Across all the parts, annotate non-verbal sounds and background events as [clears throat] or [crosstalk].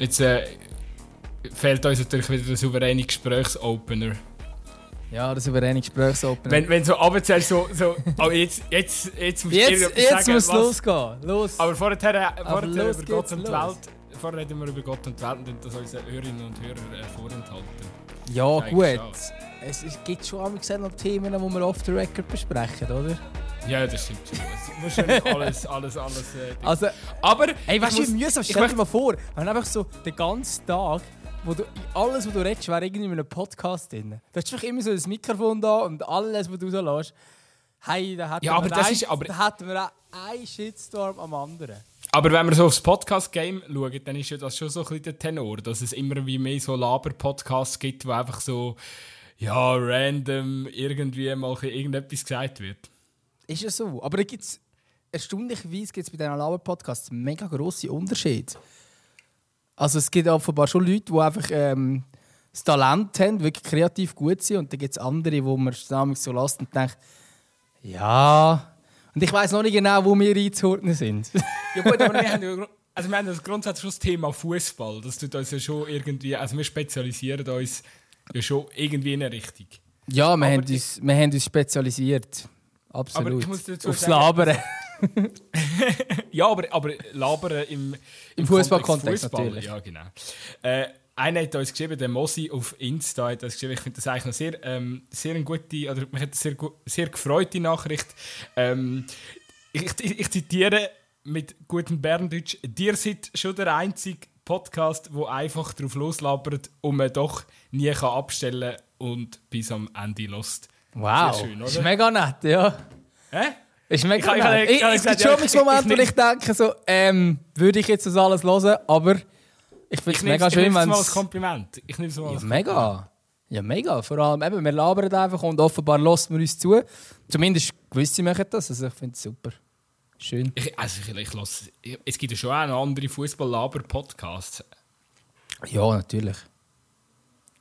Jetzt äh, fehlt uns natürlich wieder der souveräne Gesprächsopener. Ja, der souveräne Gesprächsopener. Wenn, wenn so abzählst, so, so oh, jetzt, jetzt, jetzt musst jetzt, irgendetwas jetzt sagen, muss was- losgehen. Los. Aber vorher, äh, vorher los über Gott und die. Welt. Vorher reden wir über Gott und die Welt und das unseren Hörerinnen und Hörern äh, vorenthalten. ja, gut. Es, es gibt schon gesehen noch Themen, die wir off the record besprechen, oder? Ja, das stimmt schon. Nicht alles, alles, alles. Äh, Also, aber ey, weißt du, wie mühsam? Stell dir mal vor, wenn einfach so den ganzen Tag, wo du, alles, was du redest, wäre irgendwie in einem Podcast drin. Da hast du einfach immer so das Mikrofon da und alles, was du so lässt. Hey, da hätten Ja, aber wir das ein, ist- aber- da hätten wir auch einen Shitstorm am anderen. Aber wenn wir so aufs Podcast-Game schauen, dann ist ja das schon so ein bisschen der Tenor, dass es immer wie mehr so Laber-Podcasts gibt, wo einfach so, ja, random irgendwie mal irgendetwas gesagt wird. Ist ja so. Aber da gibt es erstaunlicherweise gibt's bei diesen Laber-Podcasts mega grosse Unterschiede. Also es gibt offenbar schon Leute, die einfach ähm, das Talent haben, wirklich kreativ gut sind. Und dann gibt es andere, wo man damals so lässt und denkt, ja. Und ich weiß noch nicht genau, wo wir einzuordnen sind. [laughs] Ja gut, aber wir haben ja, [laughs] also wir haben das grundsätzlich schon das Thema Fußball. Das tut uns ja schon irgendwie, also wir spezialisieren uns ja schon irgendwie in eine Richtung. ja, wir, Aber haben uns, wir haben uns spezialisiert. Absolut. Aber ich muss dazu Aufs sagen- Labern. [laughs] Ja, aber, aber labern im, Im Fußballkontext Fußball, natürlich. Ja, genau. Äh, einer hat uns geschrieben, der Mosi auf Insta hat uns geschrieben, ich finde das eigentlich noch sehr, ähm, sehr eine gute, oder mich hat sehr, sehr gefreute Nachricht. Ähm, ich, ich, ich zitiere mit gutem Berndeutsch, dir seid schon der einzige Podcast, wo einfach drauf loslabert und man doch nie kann abstellen und bis am Ende lost. Wow. Sehr schön, ist oder? mega nett, ja. Hä? Ist mega Ich ich nett. habe- Ich, ich ich- Momente, ich wo ich denke, so, ähm, würde ich jetzt das alles hören, aber ich finde es Ich mega nehme schön, es wenn mal als es... Kompliment. Ich nehme es mal Ja, als mega. Ja, mega. Vor allem, eben, wir labern einfach und offenbar lässt man uns zu. Zumindest gewisse machen das, also ich finde es super. Schön. Ich, also ich, ich lass, ich, es gibt ja schon auch noch andere Fußball-Laber-Podcasts. Ja, natürlich.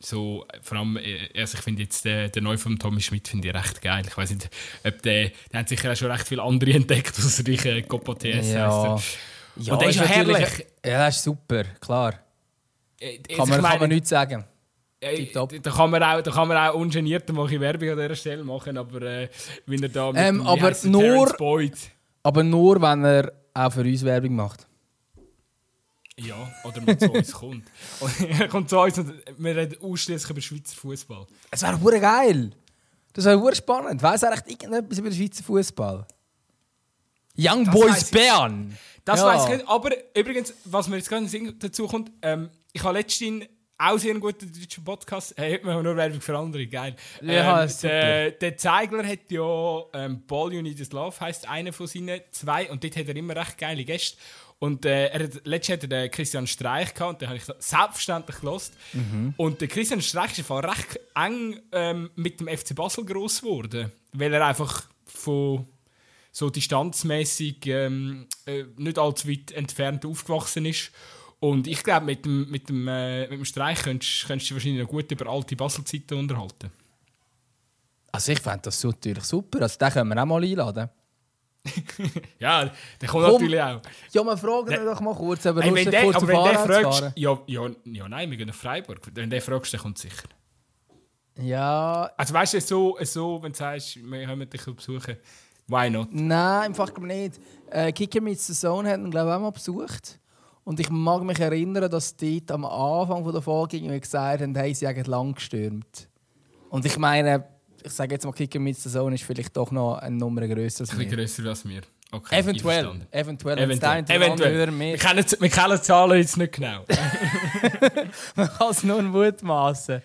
So, vor allem, äh, also ich finde jetzt den, den neuen von Tommy Schmidt finde ich recht geil. Ich weiß nicht, ob der, der hat sicher auch schon recht viele andere [laughs] entdeckt, außer ich, äh, Copo TS Ja. Ja, Und der ist ja herrlich. Ja, das ist super, klar. Äh, Kann man, meine, kann man nichts sagen. äh, tipptopp. da, kann man auch, da kann man auch ungeniert bisschen Werbung an dieser Stelle machen, aber äh, wenn er da mit Ähm, dem, aber nur- Boyd... Aber nur, wenn er auch für uns Werbung macht. Ja, oder man zu uns kommt. [laughs] Und er kommt zu uns und wir reden ausschließlich über Schweizer Fußball. Es wäre hure geil. Das wäre hure spannend. Weiss er echt irgendetwas über den Schweizer Fußball? Young Das Boys. Bern. Das Ja. weiß ich nicht. Aber übrigens, was mir jetzt gerade dazu kommt, ähm, ich habe letztens auch sehr einen guten deutschen Podcast. Hey, machen wir nur Werbung für andere, geil. Ja, ähm, der, der Zeigler hat ja ähm, Ball You Need Is Love, heisst einer von seinen zwei. Und dort hat er immer recht geile Gäste. Und äh, er hat, letztes hatte er den Christian Streich gehabt, und den habe ich selbstverständlich gelost. Mhm. Und der Christian Streich ist Fall recht eng ähm, mit dem FC Basel groß geworden, weil er einfach von so distanzmäßig ähm, äh, nicht allzu weit entfernt aufgewachsen ist. Und ich glaube, mit dem, mit dem, äh, mit dem Streich könntest, könntest du wahrscheinlich noch gut über alte Basel-Zeiten unterhalten. Also ich fände das natürlich super. Also den können wir auch mal einladen. [laughs] Ja, der kommt Komm. natürlich auch. Ja, wir fragen ihn doch mal kurz, aber Hey, wenn der, kurz aber wenn der fragst, ja, ja, ja, nein, wir gehen nach Freiburg. Wenn der fragst, dann kommt sicher. Ja, Also weißt du, so, so, wenn du sagst, wir kommen dich besuchen, why not? nein, im Fall nicht. Äh, Kicker mit the Zone hat ihn, glaube ich, auch mal besucht. Und ich mag mich erinnern, dass die am Anfang der Folge gesagt haben, hey, sie haben lang gestürmt. Und ich meine, ich sage jetzt mal, Kicker mit the Zone ist vielleicht doch noch eine Nummer grösser als Ein bisschen wir. grösser als wir. Okay, Eventuell, eventuell, Eventuell. Wir kennen, wir kennen die Zahlen jetzt nicht genau. [laughs] Man kann es nur mutmaßen.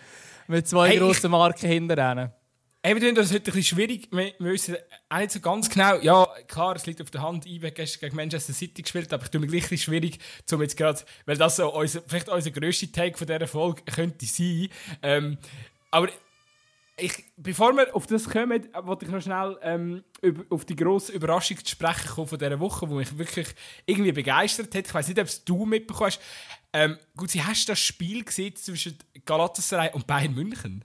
Mit zwei Hey, grossen Marken hinterher. Eben, das heute ein bisschen schwierig. Wir, wissen auch nicht so ganz genau. Ja, klar, es liegt auf der Hand. IB hat gestern gegen Manchester City gespielt, aber ich tue mir gleich ein schwierig, um jetzt gerade, weil das so unser, vielleicht unser grösster Take von dieser Folge könnte sein. Ähm, aber ich, bevor wir auf das kommen, wollte ich noch schnell ähm, auf die grosse Überraschung zu sprechen kommen von dieser Woche, die mich wirklich irgendwie begeistert hat. Ich weiß nicht, ob es du mitbekommen hast. Ähm, gut, sie hast das Spiel gesehen zwischen Galatasaray und Bayern München?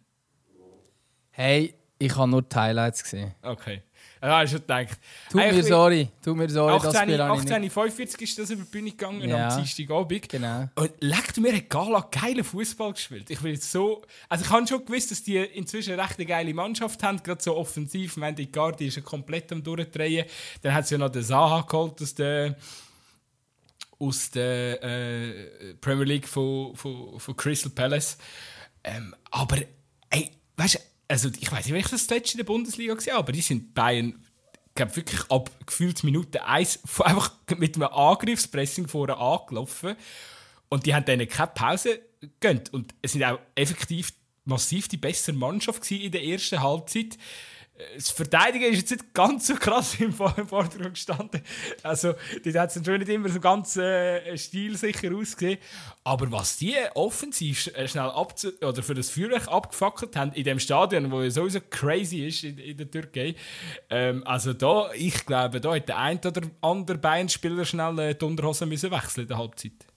Hey, ich habe nur die Highlights gesehen. Okay. Ja, habe ich schon gedacht. Tut mir sorry, tut mir sorry, 18, das Spiel habe ich nicht. 18.45 ist das über die Bühne gegangen Ja. am Dienstagabend. Genau. Und leckt mir hat Gala geilen Fußball gespielt. Ich bin jetzt so, also ich habe schon gewusst, dass die inzwischen eine recht geile Mannschaft haben, gerade so offensiv. Meine, die Gardi ist ja komplett am durchdrehen. Dann hat sie ja noch den Zaha geholt aus der aus der äh, Premier League von, von, von Crystal Palace. Ähm, aber ey, weißt du, also ich weiß nicht, welches das letzte in der Bundesliga war, aber die sind Bayern glaube wirklich ab gefühlt Minute 1 einfach mit einem Angriffspressing vorne angelaufen. Und die haben denen keine Pause gegönnt. Und es sind auch effektiv massiv die bessere Mannschaft in der ersten Halbzeit. Das Verteidigen ist jetzt nicht ganz so krass im Vor- im Vordergrund gestanden. Also, die hat es schon nicht immer so ganz äh, stilsicher ausgesehen. Aber was die offensiv äh, schnell oder für das Feuerwerk abgefackelt haben in dem Stadion, wo ja sowieso crazy ist in, in der Türkei, ähm, also da, ich glaube, da hat der ein oder andere Beinspieler schnell äh, die Unterhose müssen wechseln in der Halbzeit.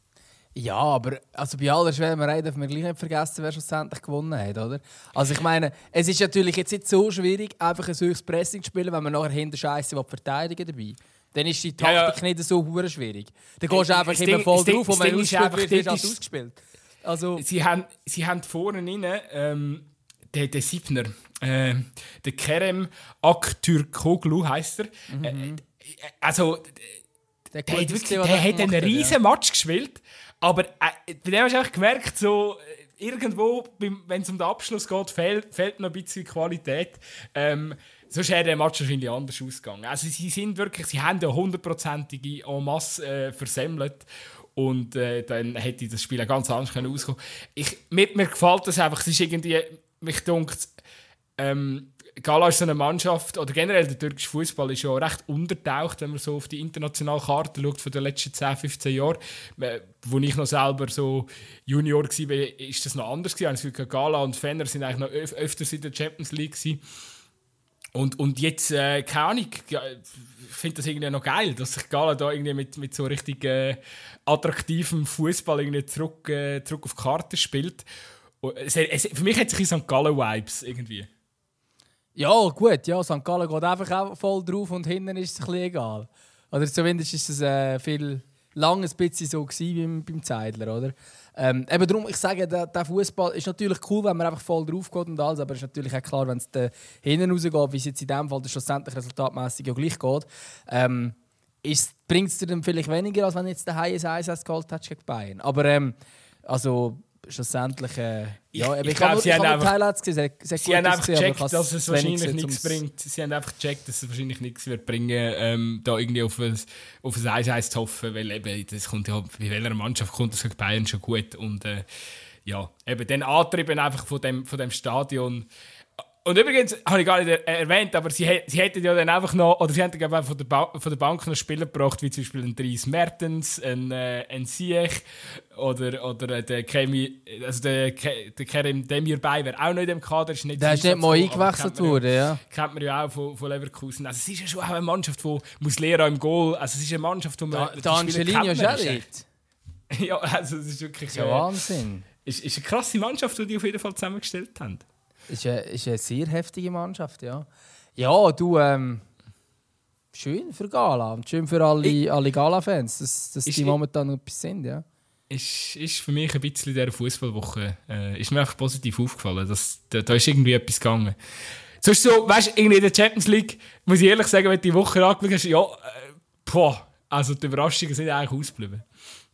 Ja, aber also bei aller Schwärmerei dürfen wir gleich nicht vergessen, wer schlussendlich gewonnen hat, oder? Also ich meine, es ist natürlich jetzt nicht so schwierig, einfach ein höchstes Pressing zu spielen, wenn man nachher hinter Scheiße verteidigen dabei. Dann ist die Ja, Taktik ja. nicht so hure schwierig. Dann gehst du einfach immer voll drauf und wenn du ausgespielt einfach, wirst, wirst du ausgespielt. Also, Sie haben, sie haben vorne rein, ähm, der, der Siebner, äh, der Kerem Aktürkoglu heisst er. Äh, äh, also, der, der hat, wirklich, der er hat einen riesen Match gespielt, aber äh, bei dem hast du gemerkt, so, äh, irgendwo, wenn es um den Abschluss geht, fehlt, fehlt noch ein bisschen Qualität. Ähm, sonst wäre der Match wahrscheinlich anders ausgegangen. Also sie sind wirklich, sie haben ja hundertprozentige en masse äh, versemmelt und äh, dann hätte das Spiel ganz anders können auskommen. Ich, mir, mir gefällt das einfach, es ist irgendwie, mich dunkt, ähm, Gala ist so eine Mannschaft, oder generell der türkische Fußball ist ja recht untertaucht, wenn man so auf die internationale Karte schaut von den letzten 10, 15 Jahren. Äh, Wo ich noch selber so Junior war, ist das noch anders. Gefühl, Gala und Fenner sind eigentlich noch öf öfters in der Champions League. Und, und jetzt, äh, keine Ahnung, ich finde das irgendwie noch geil, dass sich Gala da irgendwie mit, mit so richtig äh, attraktivem Fußball zurück, äh, zurück auf die Karte spielt. Und es, es, für mich hat sich in St. Gallen-Vibes irgendwie. Ja, gut, ja, St. Gallen geht einfach auch voll drauf und hinten ist es ein bisschen egal. Oder zumindest ist es äh, viel lang ein bisschen so gewesen beim, beim Zeidler, oder? Ähm, eben darum, ich sage, der, der Fußball ist natürlich cool, wenn man einfach voll drauf geht und alles, aber es ist natürlich auch klar, wenn es hinten rausgeht, wie es jetzt in dem Fall schlussendlich resultatmäßig ja gleich geht, ähm, bringt es dir dann vielleicht weniger, als wenn jetzt der Haie 1 geholt hättest gegen Bayern. Aber ähm, also schlussendlich, äh, ja, Ich- ich ich, habe glaub, nur, sie haben einfach- die Highlights gesehen, sehr, sehr Sie haben einfach gecheckt, dass es wahrscheinlich nichts bringt. Sie haben einfach gecheckt, dass es wahrscheinlich nichts wird bringen, ähm, da irgendwie auf ein, auf ein 1 zu hoffen, weil eben, das kommt ja, bei welcher Mannschaft kommt das gegen Bayern schon gut und äh, ja, eben dann antrieben einfach von dem, von dem Stadion. Und übrigens, habe ich gar nicht er erwähnt, aber sie, sie hätten ja dann einfach noch, oder sie hätten ich, von der, ba von der Bank noch Spieler gebracht, wie zum Beispiel ein Dries Mertens, ein, äh, ein Siech oder, oder äh, der Kemi, also der, der Kerem Demirbay wäre auch noch in dem Kader. Ist nicht Der ist nicht mal eingewechselt worden, ja. kennt man ja auch von, von Leverkusen. Also es ist ja schon auch eine Mannschaft, die muss lernen im Goal. Also es ist eine Mannschaft, die man... Da, die Angelino ist auch. Ja, also es ist wirklich... Ja äh, Wahnsinn. ist, ist eine krasse Mannschaft, die die auf jeden Fall zusammengestellt haben. Ist eine, ist eine sehr heftige Mannschaft, ja. Ja, du, ähm, schön für Gala und schön für alle, alle Gala-Fans, dass, dass Ist- die momentan noch etwas sind, ja. Ist, ist für mich ein bisschen in dieser Fußballwoche äh, ist mir einfach positiv aufgefallen, dass da, da ist irgendwie etwas gegangen. Sonst so, weißt du, irgendwie in der Champions League, muss ich ehrlich sagen, wenn du die Woche angeschaut hast, ja, äh, boah, also die Überraschungen sind eigentlich ausgeblieben.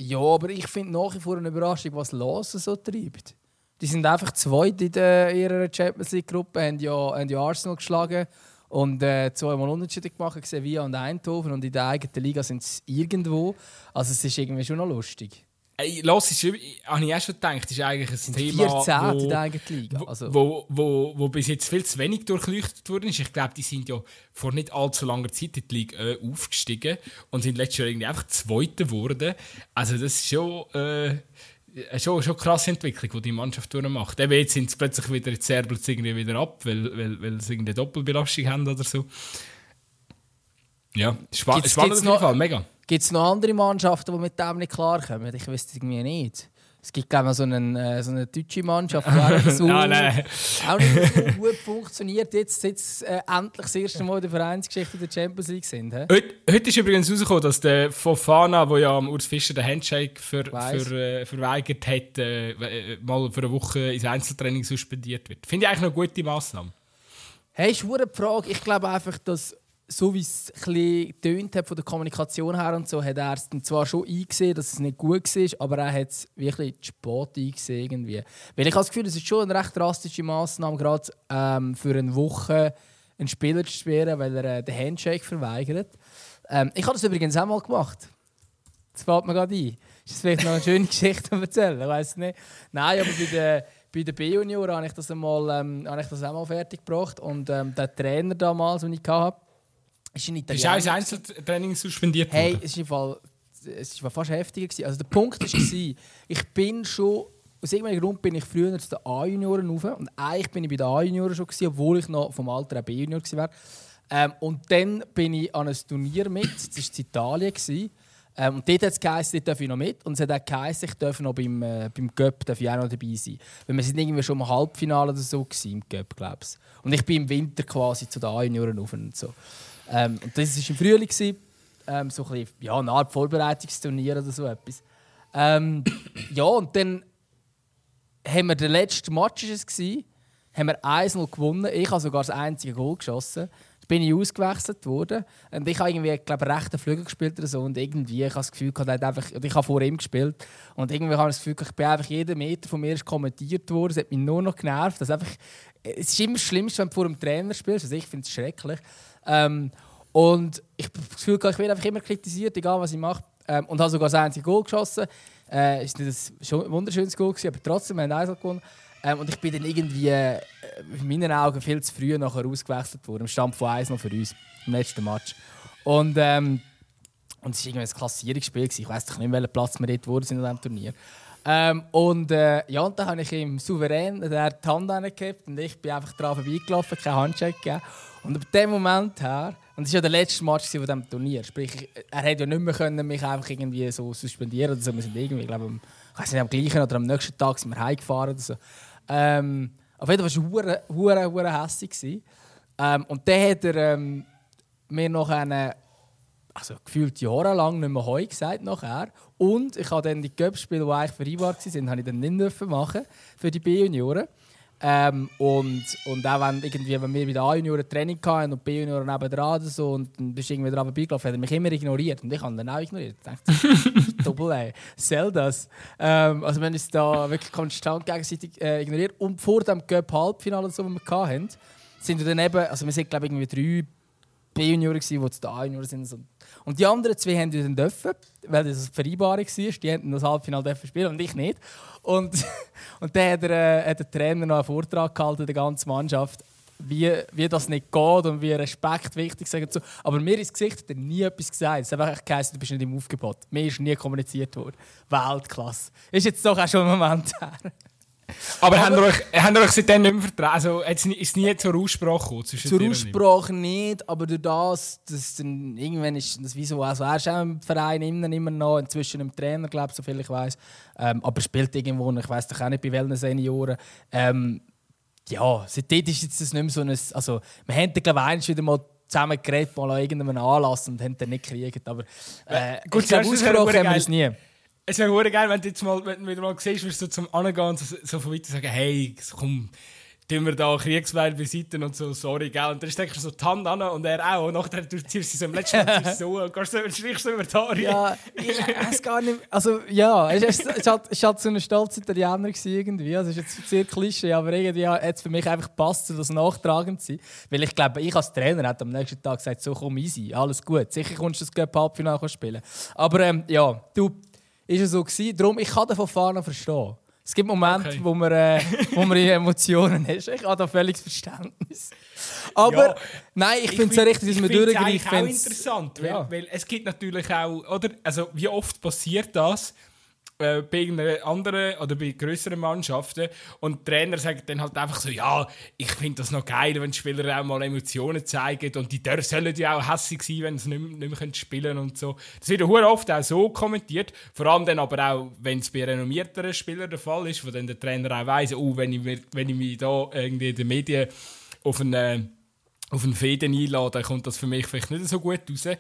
Ja, aber ich finde nach wie vor eine Überraschung, was Lawson so treibt. Die sind einfach zweit in der, ihrer Champions League-Gruppe, haben ja, haben ja Arsenal geschlagen und äh, zweimal Unentschieden gemacht, Sevilla und Eindhoven und in der eigenen Liga sind sie irgendwo. Also es ist irgendwie schon noch lustig. Ey, los, ist, habe ich auch schon gedacht, ist eigentlich ein Thema, 14 wo, in der eigenen Liga. Also, wo, wo, wo bis jetzt viel zu wenig durchleuchtet worden ist. Ich glaube, die sind ja vor nicht allzu langer Zeit in die Liga äh, aufgestiegen und sind letztes Jahr irgendwie einfach Zweiter geworden. Also das ist schon, äh, schon, schon eine krasse Entwicklung, die die Mannschaft durchmacht. Eben jetzt sind sie plötzlich wieder, jetzt zerbelt es irgendwie wieder ab, weil, weil, weil sie irgendeine Doppelbelastung haben oder so. Ja, spa Gibt's- spannend gibt's auf jeden noch- Fall, mega. Gibt es noch andere Mannschaften, die mit dem nicht klarkommen? Ich es irgendwie nicht. Es gibt, glaube ich, so, einen, äh, so eine deutsche Mannschaft, die auch, so, Ah, nein. auch nicht so gut funktioniert, jetzt, jetzt äh, endlich das erste Mal in der Vereinsgeschichte der Champions League sind. He? Heute, heute ist übrigens rausgekommen, dass der Fofana, der ja am Urs Fischer den Handshake Weiss. ver, äh, verweigert hat, äh, äh, mal für eine Woche ins Einzeltraining suspendiert wird. Finde ich eigentlich noch eine gute Massnahme. Hey, ist die Frage. Ich glaube einfach, dass so wie es ein hat von der Kommunikation her und so, hat er es zwar schon eingesehen, dass es nicht gut war, aber er hat es wirklich spät eingesehen irgendwie. Weil ich habe das Gefühl, es ist schon eine recht drastische Massnahme, gerade ähm, für eine Woche einen Spieler zu sperren, weil er äh, den Handshake verweigert. Ähm, ich habe das übrigens auch mal gemacht. Das fällt mir gerade ein. Ist das vielleicht noch eine schöne [laughs] Geschichte zu erzählen? Ich weiß nicht. Nein, aber bei den, bei den B-Junioren habe ich das einmal, ähm, habe ich das auch mal fertig gebracht. Und ähm, der Trainer damals, den ich hatte, ist ein Ist auch Italiener. ins Einzeltraining suspendiert Hey, worden. es ist im Fall, es war fast heftiger. gewesen. Also der Punkt war, [clears throat] ich bin schon, aus irgendeinem Grund bin ich früher zu den A-Junioren rauf. Und eigentlich bin ich bei den A-Junioren schon, gewesen, obwohl ich noch vom Alter B-Junior war. Ähm, und dann bin ich an einem Turnier mit, das war in Italien. Gewesen. Ähm, und dort hat es geheißen, dort darf ich noch mit. Und es hat auch geheißen, ich darf noch beim, äh, beim Göpp darf ich auch noch dabei sein. Weil wir sind irgendwie schon im Halbfinale oder so gewesen, im Göpp, glaube ich. Und ich bin im Winter quasi zu den A-Junioren rauf und so. Ähm, und das war im Frühling. Gewesen ähm, so ein bisschen, ja, eine Art Vorbereitungsturnier oder so etwas. Ähm, ja, und dann haben wir den letzten Match ist es gewesen, haben wir 1-0 gewonnen. Ich habe sogar das einzige Goal geschossen. Bin ich ausgewechselt worden. Und ich habe irgendwie, glaube rechten Flügel gespielt oder so. Und irgendwie, ich habe das Gefühl, gehabt, einfach, ich habe vor ihm gespielt. Und irgendwie habe ich das Gefühl, ich bin einfach jeden Meter von mir ist kommentiert worden. Es hat mich nur noch genervt. Dass einfach, es ist immer das Schlimmste, wenn du vor einem Trainer spielst. Also ich finde es schrecklich. Ähm, und ich habe das Gefühl, ich werde einfach immer kritisiert, egal was ich mache. Ähm, und habe sogar das einzige Goal geschossen. Äh, ist nicht ein wunderschönes Goal gewesen, aber trotzdem haben wir 1 gewonnen. Ähm, und ich bin dann irgendwie äh, in meinen Augen viel zu früh nachher ausgewechselt worden. Im Stand von 1 noch für uns im letzten Match. Und, ähm, und es war irgendwie ein Klassierungsspiel. gewesen. Ich weiß nicht, welchen Platz wir dort wurden an diesem Turnier. Ähm, und äh, ja, und dann habe ich ihm souverän der die Hand angehabt und ich bin einfach dran vorbeigelaufen, keinen Handshake gegeben. Und ab dem Moment her, und es war ja der letzte Match von diesem Turnier, sprich, ich- er hätte ja nicht mehr können, mich einfach irgendwie so suspendieren oder so. Wir sind irgendwie, ich glaube, am, ich weiß nicht, am gleichen oder am nächsten Tag sind wir heimgefahren oder so. Ähm, auf jeden Fall war es hure, hure, hässlich. Ähm, und dann hat er ähm, mir noch eine also gefühlt jahrelang nicht mehr Heu gesagt nachher. Und ich habe dann die Cup-Spiele, die eigentlich vereinbart waren, habe ich dann nicht machen für die B-Junioren. Ähm, und, und auch wenn, irgendwie, wenn wir bei den A-Junioren Training hatten und B-Junioren nebendran oder so und dann bist du irgendwie dran vorbeigelaufen, hat er mich immer ignoriert. Und ich habe ihn dann auch ignoriert. Ich dachte, doppel ey, soll das? Ähm, also wenn uns da wirklich konstant gegenseitig äh, ignoriert. Und vor dem Cup-Halbfinale, so, das wir hatten, sind wir dann eben, also wir sind glaube ich irgendwie drei B-Junioren, die zu den A-Junioren sind. Und die anderen zwei haben dann dürfen, weil das eine Vereinbarung war. Die hätten das Halbfinale spielen und ich nicht. Und, [laughs] und dann hat, er, äh, hat der Trainer noch einen Vortrag gehalten, der ganzen Mannschaft, wie, wie das nicht geht und wie Respekt wichtig ist. Aber mir ins Gesicht hat er nie etwas gesagt. Es hat einfach geheißen, du bist nicht im Aufgebot. Mir ist nie kommuniziert worden. Weltklasse. Ist jetzt doch auch schon ein Moment her. Aber, habt ihr euch, habt ihr euch seitdem nicht mehr vertragen? Also nie- ist nie zur Aussprache gekommen? Zur? Aussprache nicht, aber durch das, dass dann irgendwann ist das wie so, also er ist auch im Verein immer, immer noch, inzwischen im Trainer, glaube ich, so viel ich weiß, ähm, aber spielt irgendwo, ich weiß doch auch nicht bei welchen Senioren. Ähm, ja, seitdem ist jetzt das nicht mehr so ein, also wir haben dann, glaube ich, wieder mal zusammen geredet, mal an irgendeinem Anlass und haben dann nicht gekriegt, aber äh, gut, ich glaube, es ausgesprochen haben wir das nie. Es wäre hure geil, wenn du jetzt mal, wenn du wieder mal siehst, wirst du zum Angehen und so, so von weiter sagen, hey, komm, tun wir da Kriegsweil beiseite und so, sorry, gell. Und dann steckst du so die Hand an und er auch. Und nachher du ziehst sie so im letzten Mal [laughs] so und gehst so, streichst so über die Haare. Ja, ich weiß gar nicht. Also ja, es ist, halt, halt so ein stolzer Italiener irgendwie. Also, es ist jetzt sehr Klischee, aber irgendwie hat es für mich einfach gepasst, das nachtragend zu sein. Weil ich glaube, ich als Trainer hätte am nächsten Tag gesagt, so komm easy, alles gut. Sicher kommst du das Cup Halbfinale spielen. Aber ähm, ja, du, ist es so gewesen. Darum, ich kann den von Fahnen verstehen. Es gibt Momente, Okay. wo man, äh, wo man in Emotionen ist. Ich habe da völliges Verständnis. Aber Ja. nein, ich, finde es ja richtig, dass man durchgreift. eigentlich auch wenn's- interessant, weil, Ja. weil es gibt natürlich auch, oder, also wie oft passiert das, äh, bei irgendeiner anderen oder bei größeren Mannschaften. Und die Trainer sagen dann halt einfach so, ja, ich finde das noch geil, wenn die Spieler auch mal Emotionen zeigen. Und die Dörr sollen ja auch hässlich sein, wenn sie nicht, nicht mehr spielen und so. Das wird ja oft auch so kommentiert, vor allem dann aber auch, wenn es bei renommierteren Spielern der Fall ist, wo dann der Trainer auch weiss, oh, wenn ich, wenn ich mich da irgendwie in den Medien auf einen auf einen Fäden einladen, kommt das für mich vielleicht nicht so gut raus.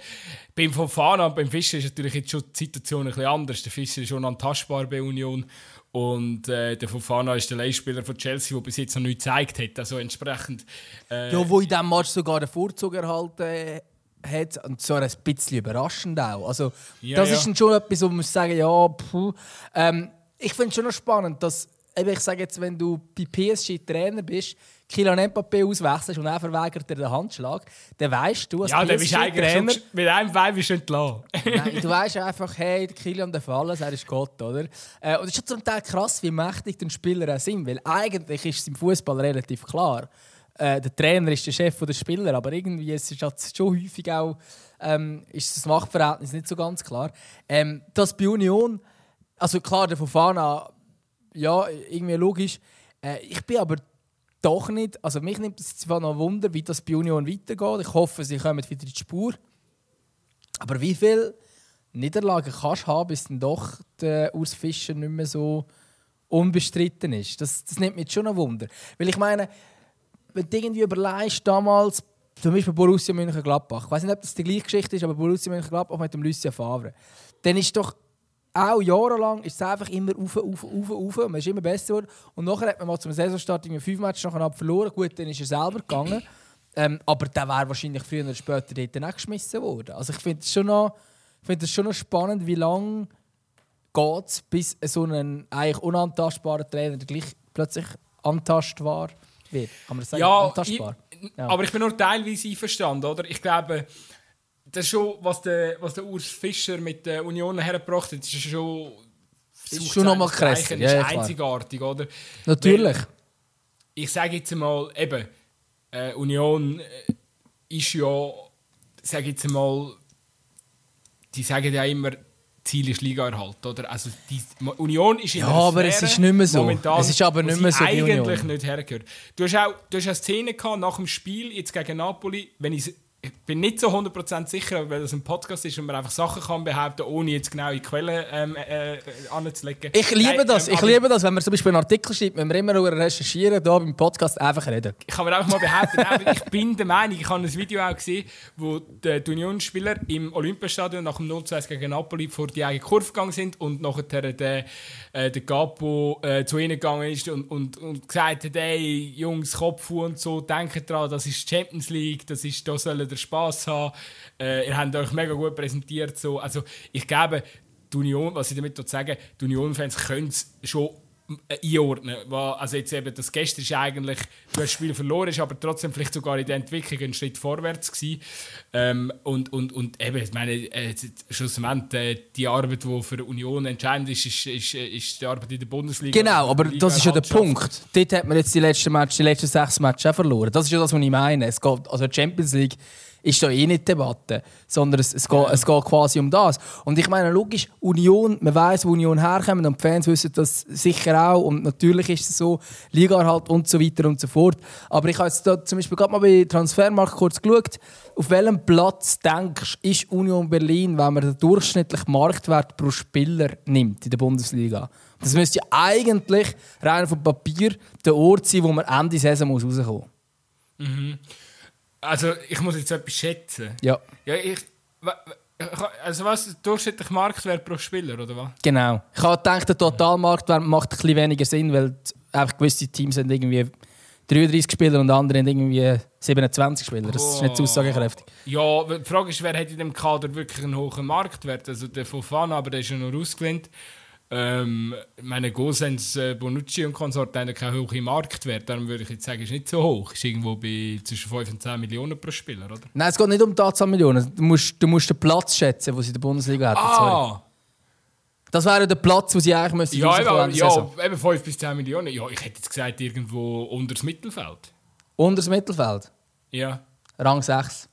Beim Fofana, beim Fischer ist natürlich jetzt schon die Situation ein bisschen anders. Der Fischer ist schon antastbar bei Union und äh, der Fofana ist der Leihspieler von Chelsea, der bis jetzt noch nichts gezeigt hat. Also entsprechend... Äh, ja, wo in diesem Match sogar den Vorzug erhalten hat und so ein bisschen überraschend auch. Also ja, das ja. ist schon etwas, wo man sagen ja, puh. Ähm, ich finde es schon noch spannend, dass, ich sage jetzt, wenn du bei PSG Trainer bist, Kylian Mbappé auswechselst und er verweigert dir den Handschlag, dann weißt du, als Ja, eigentlich Trainer, schon, mit einem Bein bist du entlassen. Nein, du weißt einfach, hey, Kylian darf alles, er ist Gott, oder? Äh, und es ist schon zum Teil krass, wie mächtig die Spieler auch sind, weil eigentlich ist es im Fußball relativ klar. Äh, der Trainer ist der Chef der Spieler, aber irgendwie ist es halt schon häufig auch ähm, ist das Machtverhältnis nicht so ganz klar. Ähm, das bei Union, also klar, der Fofana, ja, irgendwie logisch. Äh, ich bin aber doch nicht. Also mich nimmt es zwar noch Wunder, wie das bei Union weitergeht. Ich hoffe, sie kommen wieder in die Spur. Aber wie viele Niederlagen kannst du haben, bis dann doch der Urs Fischer nicht mehr so unbestritten ist? Das, das nimmt mich schon noch Wunder. Weil ich meine, wenn du irgendwie überlegst, damals, zum Beispiel Borussia Mönchengladbach, ich weiß nicht, ob das die gleiche Geschichte ist, aber Borussia Mönchengladbach mit dem Lucien Favre, dann ist doch auch jahrelang ist es einfach immer auf, auf, auf, auf. Man ist immer besser geworden. Und nachher hat man mal zum Saisonstart in fünf Matches nachher verloren. Gut, dann ist er selber gegangen. Ähm, aber der wäre wahrscheinlich früher oder später dort auch geschmissen worden. Also ich finde es schon, noch, find schon noch spannend, wie lange geht bis so ein eigentlich unantastbarer Trainer gleich plötzlich antastbar wird. Kann man sagen? Ja, antastbar. Ich, ja, aber ich bin nur teilweise einverstanden. Oder? Ich glaube, das ist schon, was der, was der Urs Fischer mit der Union hergebracht hat, ist schon. Ist schon nochmal krass. Ist ja, einzigartig, oder? Natürlich. Weil, ich sage jetzt mal, eben, äh, Union äh, ist ja, sage jetzt mal, die sagen ja immer, Ziel ist Ligaerhalt, oder? Also die Union ist in Ja, aber Sphäre, es ist nicht mehr so. Momentan, es ist aber nicht mehr so eigentlich nicht hergehört. Du hast auch, du hast eine Szene gehabt nach dem Spiel jetzt gegen Napoli, wenn ich ich bin nicht so 100% sicher, weil das ein Podcast ist und man einfach Sachen kann behaupten, ohne jetzt genau in Quellen ähm, äh, anzulegen. Ich liebe Nein, das. Ähm, ich liebe das, wenn man zum Beispiel einen Artikel schreibt, wenn wir immer nur recherchieren, hier beim Podcast einfach reden. Ich kann mir einfach mal behaupten, ich bin der Meinung, ich habe ein Video auch gesehen, wo die, die Unionsspieler im Olympiastadion nach dem 0-2 gegen Napoli vor die eigene Kurve gegangen sind und nachher der, äh, der Gapo äh, zu ihnen gegangen ist und, und, und gesagt hat, hey, Jungs, Kopf und so, denkt dran, das ist Champions League, das ist, da sollen ihr Spass haben. Äh, ihr habt euch mega gut präsentiert. So. Also, ich glaube, die Union, was ich damit sagen die Union-Fans können es schon einordnen. Also jetzt eben, das gestern ist eigentlich, du hast das Spiel verloren, ist aber trotzdem vielleicht sogar in der Entwicklung ein Schritt vorwärts gewesen. Ähm, und, und, und eben, ich meine, äh, schlussendlich äh, die Arbeit, die für Union entscheidend ist, ist, ist, ist die Arbeit in der Bundesliga. Genau, aber das ist ja der Punkt. Dort hat man jetzt die letzten, Match, die letzten sechs Matches auch verloren. Das ist ja das, was ich meine. Es geht, also Champions League ist da eh nicht Debatte, sondern es, es, geht, es geht quasi um das. Und ich meine, logisch, Union, man weiß, wo Union herkommt und die Fans wissen das sicher auch und natürlich ist es so, Liga halt und so weiter und so fort. Aber ich habe jetzt da zum Beispiel gerade mal bei Transfermarkt kurz geschaut, auf welchem Platz denkst du, ist Union Berlin, wenn man den durchschnittlichen Marktwert pro Spieler nimmt in der Bundesliga? Das müsste ja eigentlich rein vom Papier der Ort sein, wo man Ende Saison rauskommen muss. Mhm. Also, ich muss jetzt etwas schätzen. Ja. Ja, ich. Also was, durchschnittlich Marktwert pro Spieler, oder was? Genau. Ich habe gedacht, der Totalmarktwert macht ein bisschen weniger Sinn, weil einfach gewisse Teams haben irgendwie 33 Spieler und andere haben irgendwie 27 Spieler. Das ist nicht so aussagekräftig. Ja, die Frage ist, wer hat in dem Kader wirklich einen hohen Marktwert? Also der Fofana, aber der ist ja noch ausgelehnt. Ähm, meine Gosens, äh, Bonucci und Konsorten haben keinen hohen Marktwert. Darum würde ich jetzt sagen, ist nicht so hoch. Ist irgendwo bei zwischen 5 und 10 Millionen pro Spieler, oder? Nein, es geht nicht um die Anzahl Millionen. Du musst, du musst den Platz schätzen, den sie in der Bundesliga hat. Ah! Das wäre der Platz, wo sie eigentlich müssen Ja, eben, ja eben 5 bis 10 Millionen. Ja, ich hätte jetzt gesagt, irgendwo unter das Mittelfeld. Unter das Mittelfeld? Ja. Rang 6.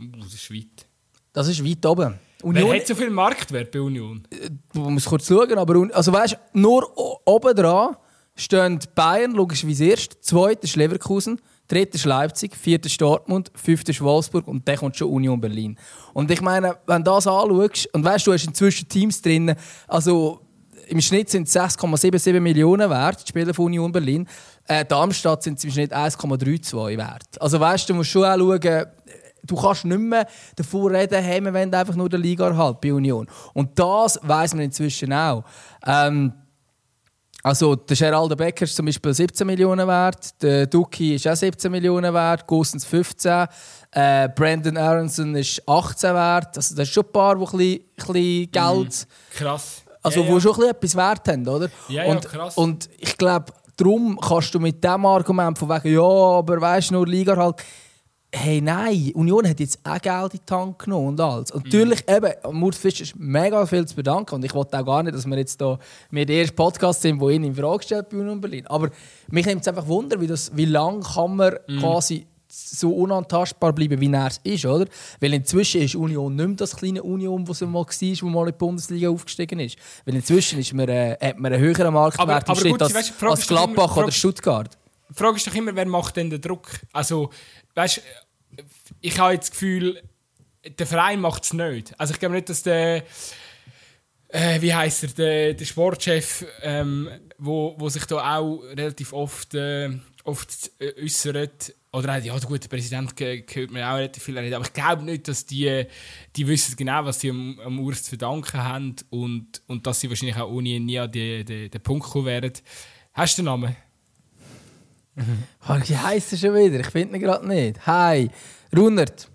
Uh, das ist weit. Das ist weit oben. Union Wer hat so viel Marktwert bei Union? Man äh, muss kurz schauen, aber also weißt, nur oben dran stehen Bayern, logischerweise erst, zweiter ist Leverkusen, dritter ist Leipzig, vierter ist Dortmund, fünfter ist Wolfsburg und dann kommt schon Union Berlin. Und ich meine, wenn du das anschaust, und weißt du, hast inzwischen Teams drin, also im Schnitt sind es 6,77 Millionen wert, die Spieler von Union Berlin. Äh, Darmstadt sind im Schnitt 1,32 wert. Also weißt du, musst schon auch schauen, du kannst nicht mehr davor reden, hey, wir wollen einfach nur den Liga halt bei Union. Und das weiß man inzwischen auch. Ähm, also der Geraldo Becker ist zum Beispiel 17 Millionen wert, der Duki ist auch 17 Millionen wert, Gosens 15, äh, Brandon Aronson ist 18 wert. Also das sind schon ein paar, die ein bisschen, ein bisschen Geld... Mm, krass. Also, ja, wo ja. schon etwas wert haben, oder? Ja, und, ja, krass. Und ich glaube, darum kannst du mit dem Argument von wegen, ja, aber weißt du, nur Liga halt. Hey, nein, Union hat jetzt auch Geld in die Hand genommen und alles. Und natürlich, mhm. eben, Murt Fisch ist mega viel zu bedanken. Und ich wollte auch gar nicht, dass wir jetzt hier mit der ersten Podcast sind, wo ihn in Frage stellt bei Union Berlin. Aber mich nimmt es einfach Wunder, wie, das, wie lange kann man mhm. quasi so unantastbar bleiben, wie er es ist, oder? Weil inzwischen ist Union nicht mehr das kleine Union, das mal war, wo mal in die Bundesliga aufgestiegen ist. Weil inzwischen ist man, äh, hat man einen höheren Marktwert aber, aber gut, als, weißt, als Gladbach immer, oder Stuttgart. Die Frage ist doch immer, wer macht denn den Druck? Also, weißt ich habe jetzt das Gefühl, der Verein macht es nicht. Also ich glaube nicht, dass der äh, wie heißt er, der, der Sportchef, ähm, wo, wo sich da auch relativ oft, äh, oft äußert, oder ja, der gute Präsident gehört mir auch relativ viel reden. Aber ich glaube nicht, dass die, die wissen genau, was sie am, am Urs zu verdanken haben und, und dass sie wahrscheinlich auch ohne nie an den, den, den Punkt kommen werden. Hast du den Namen? Wie heisst er schon wieder? Ich finde ihn gerade nicht. Hi, Runert.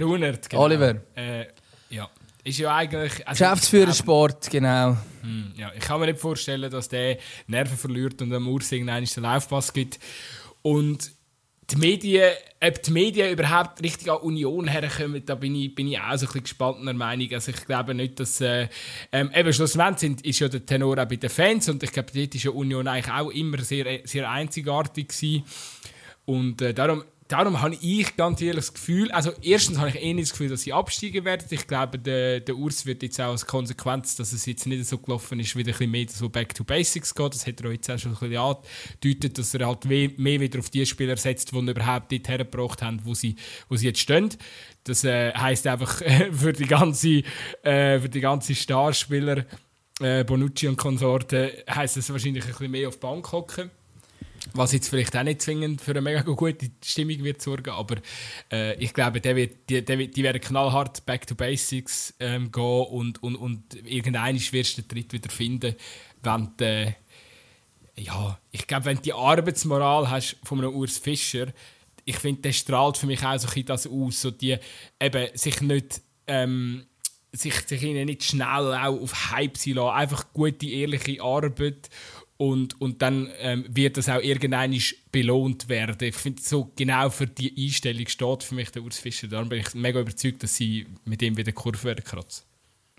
Runert, genau. Oliver. Äh, ja. Ist ja eigentlich... Also, Geschäftsführer Sport, genau. Hm, ja, ich kann mir nicht vorstellen, dass der Nerven verliert und am Urs irgendeinen den Laufpass gibt. Und die Medien, ob die Medien überhaupt richtig an Union herkommen, da bin ich, bin ich auch so ein bisschen gespaltener Meinung. Also ich glaube nicht, dass... Äh, ähm, eben schlussendlich ist ja der Tenor auch bei den Fans und ich glaube, dort war ja Union eigentlich auch immer sehr, sehr einzigartig gewesen. Und äh, darum darum habe ich ganz ehrlich das Gefühl, also erstens habe ich eh nicht das Gefühl, dass sie absteigen werden. Ich glaube, der, der Urs wird jetzt auch als Konsequenz, dass es jetzt nicht so gelaufen ist, wieder ein bisschen mehr so Back to Basics geht. Das hat er jetzt auch schon ein bisschen angedeutet, dass er halt mehr wieder auf die Spieler setzt, die ihn überhaupt dort hergebracht haben, wo sie, wo sie jetzt stehen. Das äh, heisst einfach [laughs] für die ganze, äh, ganze Starspieler, äh, Bonucci und Konsorten, heisst es wahrscheinlich ein bisschen mehr auf die Bank hocken. Was jetzt vielleicht auch nicht zwingend für eine mega gute Stimmung wird sorgen, aber äh, ich glaube, der wird, die, der, die werden knallhart back to basics ähm, gehen und, und, und irgendeinen wirst du den Tritt wieder finden, wenn äh, ja, ich glaube, wenn du die Arbeitsmoral hast von einem Urs Fischer, ich finde, der strahlt für mich auch so ein das aus, so die eben sich nicht ähm, sich, sich ihnen nicht schnell auch auf Hype sein lassen, einfach gute, ehrliche Arbeit und, und dann ähm, wird das auch irgendwann belohnt werden. Ich finde, so genau für die Einstellung steht für mich der Urs Fischer. Darum bin ich mega überzeugt, dass sie mit ihm wieder Kurve werden kratzen.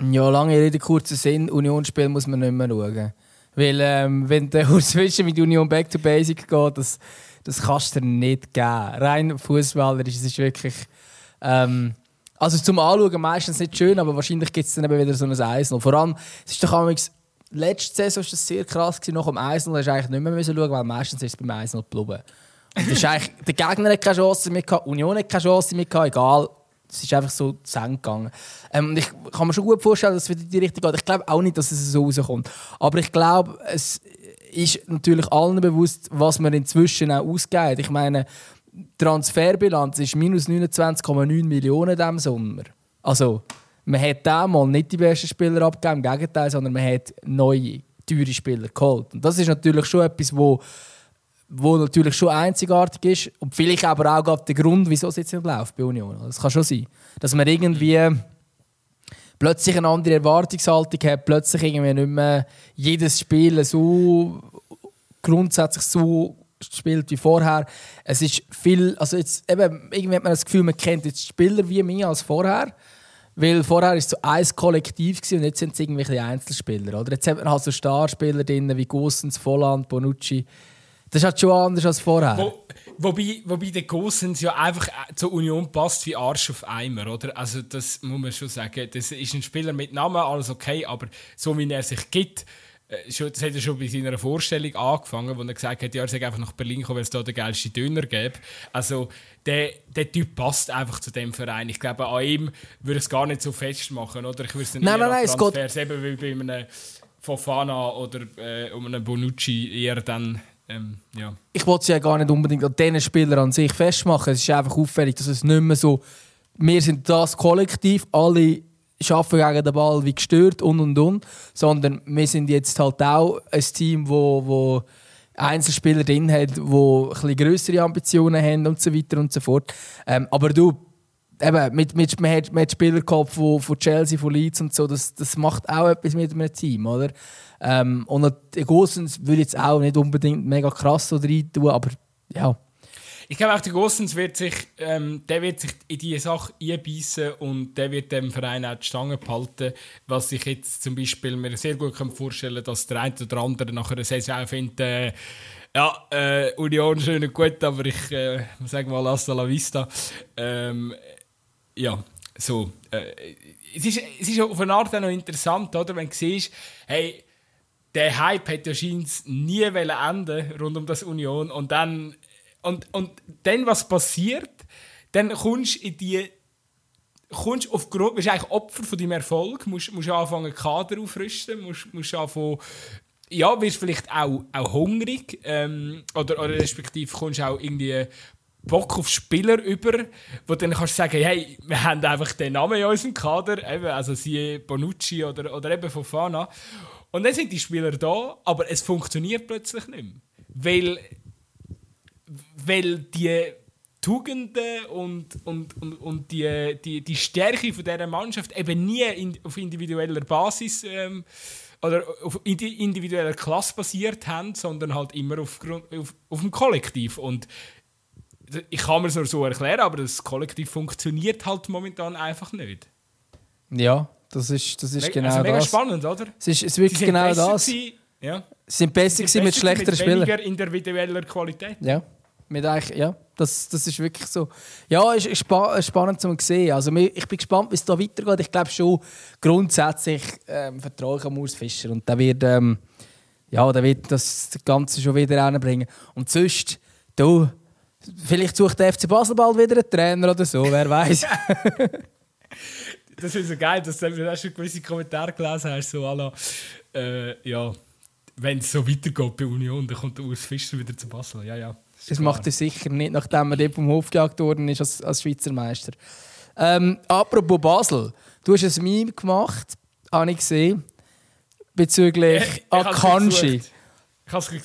Ja, lange Rede, kurzer Sinn. Unionsspiel muss man nicht mehr schauen. Weil, ähm, wenn der Urs Fischer mit Union Back to Basic geht, das, das kannst du dir nicht geben. Rein Fußballer ist es wirklich. Ähm, also zum Anschauen meistens nicht schön, aber wahrscheinlich gibt es dann eben wieder so ein Eis. Vor allem, es ist doch letzte Saison war das sehr krass. Gewesen. Nach 1 hast du eigentlich nicht mehr schauen, weil meistens ist es beim 1 geblieben. Und ist eigentlich, der Gegner hat keine Chance mehr gehabt, Union hat keine Chance mehr gehabt, egal. Es ist einfach so zu gegangen. Ähm, ich kann mir schon gut vorstellen, dass es wieder in die Richtung geht. Ich glaube auch nicht, dass es so rauskommt. Aber ich glaube, es ist natürlich allen bewusst, was man inzwischen auch ausgeht. Ich meine, Transferbilanz ist minus 29,9 Millionen in diesem Sommer. Also, man hat damals nicht die besten Spieler abgegeben, im Gegenteil, sondern man hat neue, teure Spieler geholt. Und das ist natürlich schon etwas, wo, wo natürlich schon einzigartig ist und vielleicht aber auch der Grund, wieso es jetzt nicht läuft bei Union. Das kann schon sein, dass man irgendwie plötzlich eine andere Erwartungshaltung hat, plötzlich irgendwie nicht mehr jedes Spiel so grundsätzlich so spielt wie vorher. Es ist viel, also jetzt eben, irgendwie hat man das Gefühl, man kennt jetzt Spieler wie mich als vorher. Weil vorher war es so ein Kollektiv und jetzt sind es irgendwelche Einzelspieler. Oder? Jetzt hat man halt so Starspieler drin wie Gossens, Volland, Bonucci. Das ist halt schon anders als vorher. Wo, Wobei, wobei der Gosens ja einfach äh, zur Union passt wie Arsch auf Eimer, oder? Also das muss man schon sagen. Das ist ein Spieler mit Namen, alles okay, aber so wie er sich gibt, äh, das hat er schon bei seiner Vorstellung angefangen, wo er gesagt hat, ja, er sei einfach nach Berlin gekommen, weil es da den geilsten Döner gäbe. Also der, der Typ passt einfach zu dem Verein. Ich glaube, an ihm würde es gar nicht so festmachen, oder? Ich würde es nicht nein, nein, nein, es geht... eben wie bei einem Fofana oder äh, um einen Bonucci eher dann ähm, ja. Ich wollte es ja gar nicht unbedingt an diesen Spielern an sich festmachen. Es ist einfach auffällig, dass es nicht mehr so. Wir sind das Kollektiv, alle arbeiten gegen den Ball wie gestört und und und. Sondern wir sind jetzt halt auch ein Team, wo, wo Einzelspieler drin hat, die ein größere Ambitionen haben und so weiter und so fort. Ähm, aber du, eben, mit, mit, man, hat, man hat Spieler gehabt von, von Chelsea, von Leeds und so, das, das macht auch etwas mit einem Team, oder? Ähm, und Gosens würde jetzt auch nicht unbedingt mega krass so rein tun, aber ja. Ich glaube auch, der Gossens wird sich, ähm, der wird sich in diese Sache einbeissen und der wird dem Verein auch die Stange behalten. Was ich jetzt zum Beispiel mir sehr gut vorstellen kann, dass der eine oder andere nach einer Saison findet, äh, ja, äh, Union schön und gut, aber ich äh, sage mal hasta la vista. Ähm, ja, so. Äh, es, ist, es ist auf eine Art auch noch interessant, oder? wenn du siehst, hey, der Hype hat ja scheinbar nie enden rund um das Union und dann und, und dann was passiert, dann kommst du in die kommst aufgrund, bist eigentlich Opfer von deinem Erfolg, musst, musst anfangen Kader aufrüsten, musst, musst anfangen ja, wirst vielleicht auch, auch hungrig ähm, oder, oder respektive kommst auch irgendwie Bock auf Spieler über, wo dann kannst du sagen, hey, wir haben einfach den Namen in unserem Kader, eben, also siehe Bonucci oder, oder eben Fofana. Und dann sind die Spieler da, aber es funktioniert plötzlich nicht mehr. Weil, weil die Tugenden und, und, und, und die, die, die Stärke von dieser Mannschaft eben nie in, auf individueller Basis ähm, oder auf individueller Klasse basiert haben, sondern halt immer auf, auf, auf dem Kollektiv. Und ich kann mir es so erklären, aber das Kollektiv funktioniert halt momentan einfach nicht. Ja, das ist, das ist genau also mega das. spannend, oder? Es ist, es ist wirklich genau das. Ja. Sind besser, sind mit schlechteren Spielern. Weniger individueller Qualität. Ja. Mit eigentlich, ja, das, das ist wirklich so. Ja, es ist spa spannend zu sehen. Also, ich bin gespannt, wie es da weitergeht. Ich glaube schon, grundsätzlich ähm, vertraue ich an Urs Fischer. Und der wird, ähm, ja, der wird das Ganze schon wieder reinbringen. Und sonst, du, vielleicht sucht der FC Basel bald wieder einen Trainer oder so, wer weiß. [laughs] das ist so geil, dass du schon gewisse Kommentare gelesen hast, so alla, äh, ja, wenn es so weitergeht bei Union, dann kommt Urs Fischer wieder zu Basel. Ja, ja. Das macht er sicher nicht, nachdem er dort vom Hof gejagt worden ist als, als Schweizer Meister. Ähm, apropos Basel, du hast ein Meme gemacht, habe ich gesehen, bezüglich ich, ich Akanji.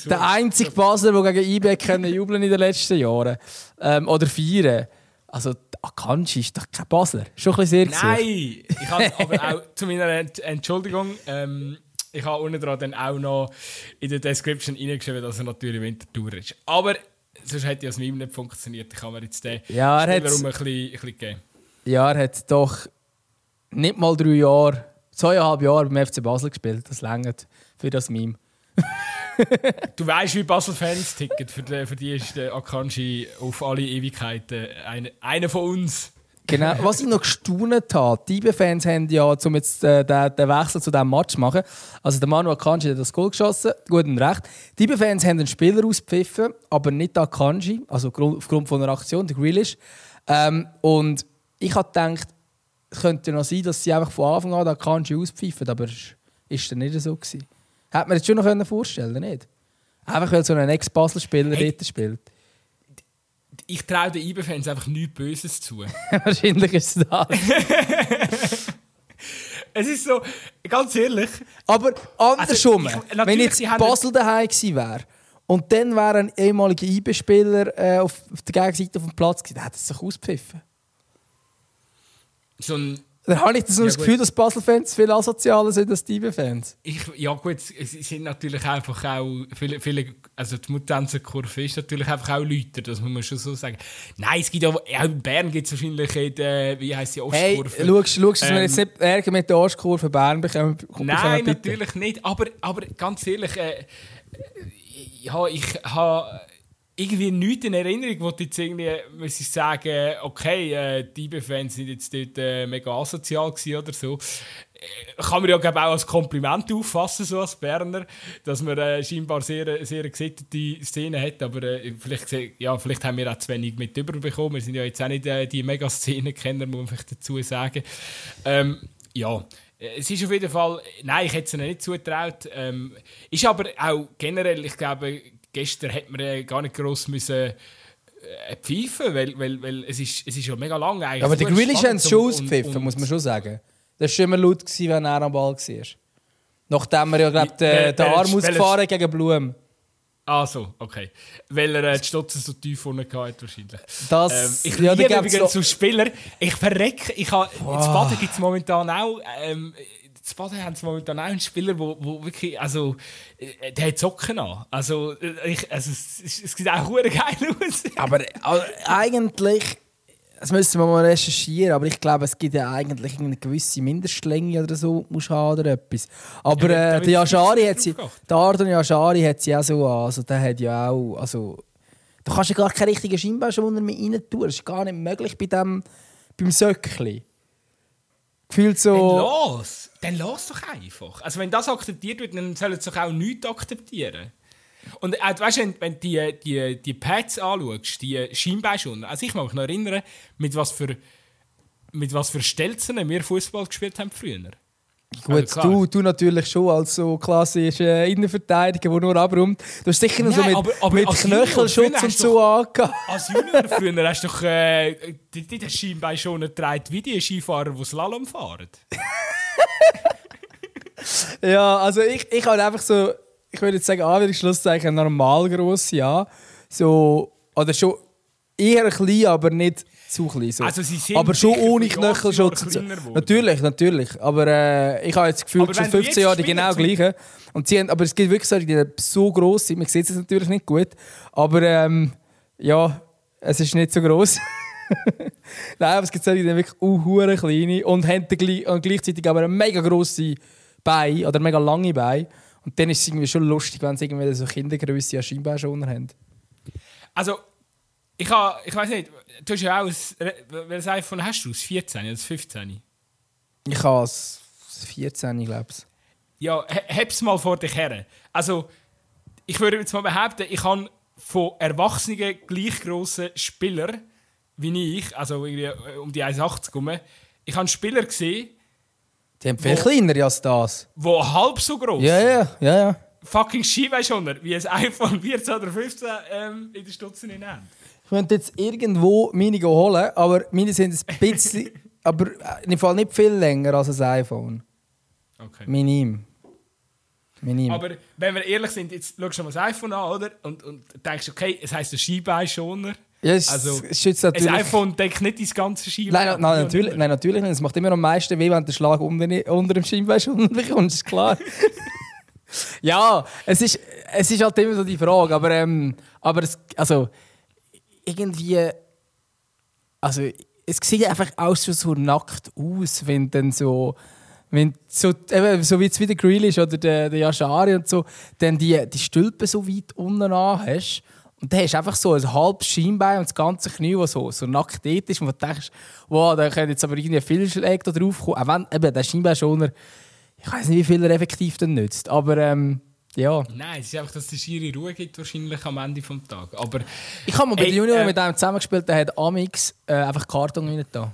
Der einzige Basler, der gegen IB jubeln in den letzten Jahren. Ähm, oder feiern. Also, Akanji ist doch kein Basler. Schon ein bisschen sehr Nein! Ich habe aber auch zu meiner Entschuldigung. Ähm, ich habe unten dran dann auch noch in der Description reingeschrieben, dass er natürlich Wintertour ist. Aber sonst hätte ja das Meme nicht funktioniert. Ich kann mir jetzt den ja, er ein bisschen, ein bisschen geben. Ja, er hat doch nicht mal drei Jahre, zweieinhalb Jahre beim FC Basel gespielt. Das längert für das Meme. [laughs] du weißt, wie Basel-Fans ticken. Für die, für die ist der Akanji auf alle Ewigkeiten eine, einer von uns. Genau. Was ich noch gestaunt habe, die IB-Fans haben ja, um jetzt äh, den, den, Wechsel zu diesem Match zu machen, also der Manu Akanji hat das Goal geschossen, gut und recht. Die IB-Fans haben einen Spieler auspfiffen, aber nicht der Akanji, also aufgrund von einer Aktion, der Grealish. Ähm, und ich habe gedacht, es könnte noch sein, dass sie einfach von Anfang an den Akanji auspfiffen, aber es war nicht so. Gewesen. Hätte man das schon noch vorstellen können, nicht? Einfach weil so ein Ex-Basel-Spieler hey. dort spielt ich traue den IB-Fans einfach nichts Böses zu. [laughs] Wahrscheinlich ist es das. es ist so, ganz ehrlich. Aber andersrum, also ich, wenn jetzt Basel daheim gewesen wäre und dann wäre ein ehemaliger IB-Spieler äh, auf, auf, der Gegenseite vom Platz gewesen, dann hätte es sich auspfiffen. So ein dann habe ich das, ja, das Gefühl, dass Basel-Fans viel asozialer sind als die fans Ja gut, es sind natürlich einfach auch viele, viele also die Mutanzenkurve ist natürlich einfach auch Leute, das muss man schon so sagen. Nein, es gibt ja, auch in Bern gibt es wahrscheinlich in der, wie heisst die, Ostkurve. Hey, schaust, du, dass ähm, wir jetzt nicht Ärger mit der Ostkurve Bern bekommen? Nein, natürlich nicht, aber, aber ganz ehrlich, äh, ja, ich habe irgendwie nichts in Erinnerung, wo jetzt irgendwie muss ich sagen, okay, äh, die IB-Fans sind jetzt dort äh, mega asozial oder so. Äh, kann man ja glaub, auch als Kompliment auffassen, so als Berner, dass man äh, scheinbar sehr, sehr gesittete Szene hat, aber äh, vielleicht, ja, vielleicht haben wir auch zu wenig mit überbekommen. Wir sind ja jetzt auch nicht äh, die Mega-Szene-Kenner, muss man vielleicht dazu sagen. Ähm, ja, es ist auf jeden Fall, nein, ich hätte es ihnen nicht zutraut. Ähm, ist aber auch generell, ich glaube, gestern hätte man äh, gar nicht gross müssen äh, pfeifen, weil, weil, weil es, ist, es ist ja mega lang eigentlich. Aber der Grealish hat es schon ausgepfiffen, muss man schon sagen. Das war schon immer laut, gewesen, wenn er am Ball war. Nachdem er ja, glaube den, den Arm ausgefahren gegen Blum. Ah, so, okay. Weil er äh, die Stutze so tief unten hatte, wahrscheinlich. Das, ähm, ich ja, liebe übrigens so Spieler. Ich verrecke. Ich ha, wow. In Baden gibt es momentan auch. Ähm, in Baden haben sie momentan auch einen Spieler, wo, wo wirklich. Also, äh, der hat Socken an. Also, äh, ich, also es, es sieht auch geil aus. [laughs] Aber also, eigentlich das müssen wir mal recherchieren, aber ich glaube, es gibt ja eigentlich eine gewisse Mindestlänge oder so, muss haben oder etwas. Aber ja, äh, der Yashari hat sie, der Ardon Yashari hat sie auch so an, also der hat ja auch, also du kannst ja gar keinen richtigen Scheinbauschoner mehr rein tun, das ist gar nicht möglich bei dem, beim Söckli. Gefühlt so... Dann los! Dann los doch einfach. Also wenn das akzeptiert wird, dann sollen sie doch auch nichts akzeptieren. Und äh, weißt du, wenn, du die, die, die Pads anschaust, die Scheinbeinschoner, also ich mag mich noch erinnern, mit was für, mit was für Stelzen wir Fußball gespielt haben früher. Gut, also du, du natürlich schon als so klassischer Innenverteidiger, der nur abräumt. Du hast sicher noch so mit, aber, aber mit Knöchelschutz und so angehört. Als Junior früher hast du doch äh, die, die, die Schienbein schon getragen wie die Skifahrer, die Slalom fahren. [laughs] ja, also ich, ich habe einfach so ich würde jetzt sagen, Anführungszeichen normal gross, ja. So, oder schon eher klein, aber nicht zu klein. So. Also sie sind aber schon ohne Knöchelschutz. Natürlich, natürlich. Aber äh, ich habe jetzt gefühlt schon 15 Jahre die genau gleiche. Und sie haben, aber es gibt wirklich so, die so gross sind. Man sieht es natürlich nicht gut. Aber ähm, ja, es ist nicht so gross. [laughs] Nein, aber es gibt solche, die wirklich uh, kleine und haben gleichzeitig aber eine mega grosse Beine oder mega lange Beine. Und dann ist es irgendwie schon lustig, wenn sie irgendwie so Kindergröße an Scheinbauschoner haben. Also, ich, ha, ich weiß nicht, du hast ja auch ein, welches iPhone hast du? Das 14 oder das 15? Ich habe das 14, glaube ich. Ja, hab's mal vor dich her. Also, ich würde jetzt mal behaupten, ich habe von erwachsenen, gleich grossen Spielern wie ich, also irgendwie äh, um die 1,80 herum, ich habe Spieler gesehen, die haben viel wo, kleiner als das. Wo halb so groß Ja, ja, ja, ja. Fucking Skiweischoner, wie ein iPhone 14 oder 15 ähm, in der Stutze in Hand. Ich könnte jetzt irgendwo meine holen, aber meine sind ein bisschen, [laughs] aber im Fall nicht viel länger als ein iPhone. Okay. Minim. Minim. Aber wenn wir ehrlich sind, jetzt schaust du mal das iPhone an, oder? Und, und denkst, okay, es heisst der Skibeischoner. Ja, es, also, es natürlich... Ein iPhone deckt nicht dein ganze Schienbein. Nein, nein, natürlich, nein, natürlich nicht. Es macht immer am meisten weh, wenn den Schlag unter, unter dem Schienbein schon [laughs] bekommst, ist klar. [laughs] ja, es ist, es ist halt immer so die Frage, aber, ähm, aber es, also, irgendwie, also, es sieht einfach auch schon so nackt aus, wenn dann so, wenn so, eben, so wie jetzt wieder Grealish oder der, der Yashari und so, dann die, die Stülpen so weit unten an hast und dann hast du einfach so ein halbes Schienbein und das ganze Knie, das so, so nackt ist. Und du denkst, wow, da können jetzt aber irgendwie viel Schläge drauf kommen. Auch wenn eben der Schienbeinschoner, ich weiß nicht, wie viel er effektiv dann nützt. Aber ähm, ja. Nein, es ist einfach, dass es schiere Ruhe gibt wahrscheinlich am Ende des Tages. Aber, ich habe mal bei den Junior äh, mit einem zusammengespielt, der hat Amix äh, einfach Karton rein da.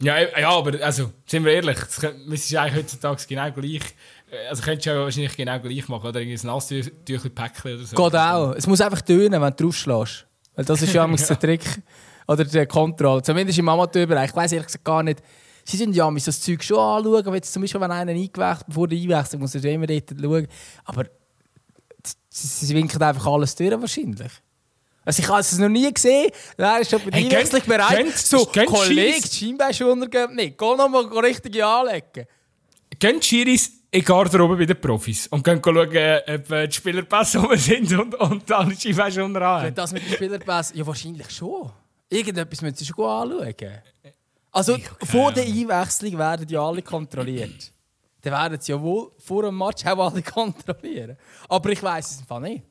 Ja, ja, aber also, sind wir ehrlich, das ist eigentlich heutzutage genau gleich. Äh, also könntest du ja wahrscheinlich genau gleich machen, oder? Irgendwie ein Nasstüchli-Päckchen oder so. Geht auch. Es muss einfach tönen, wenn du draufschlägst. Weil das ist ja, ja. der Trick. [laughs] Oder der Kontrolle. Zumindest im Amateurbereich. Ich weiß ehrlich gesagt gar nicht. Sie sind ja das Zeug schon anschauen. Wenn jetzt zum Beispiel, wenn einer eingewechselt bevor der einwechselt, muss er immer dort schauen. Aber sie, sie winken einfach alles durch wahrscheinlich. Also ich habe es noch nie gesehen. Er ist schon bei hey, Einwechslung bereit. Gönnt, so, Kollege, die Scheinbeinschoner gehen nicht. Geh noch mal richtig anlegen. Gehen Schiris in Garderobe bei den Profis und gehen schauen, ob die Spielerpässe [laughs] rum sind und, und alle Scheinbeinschoner an. Das mit den Spielerpässen? Ja, wahrscheinlich schon. Irgendetwas müssen sie schon anschauen. Also vor der Einwechslung werden ja alle kontrolliert. Dann werden sie ja wohl vor dem Match auch alle [laughs] kontrollieren. Aber ich weiß es einfach nicht.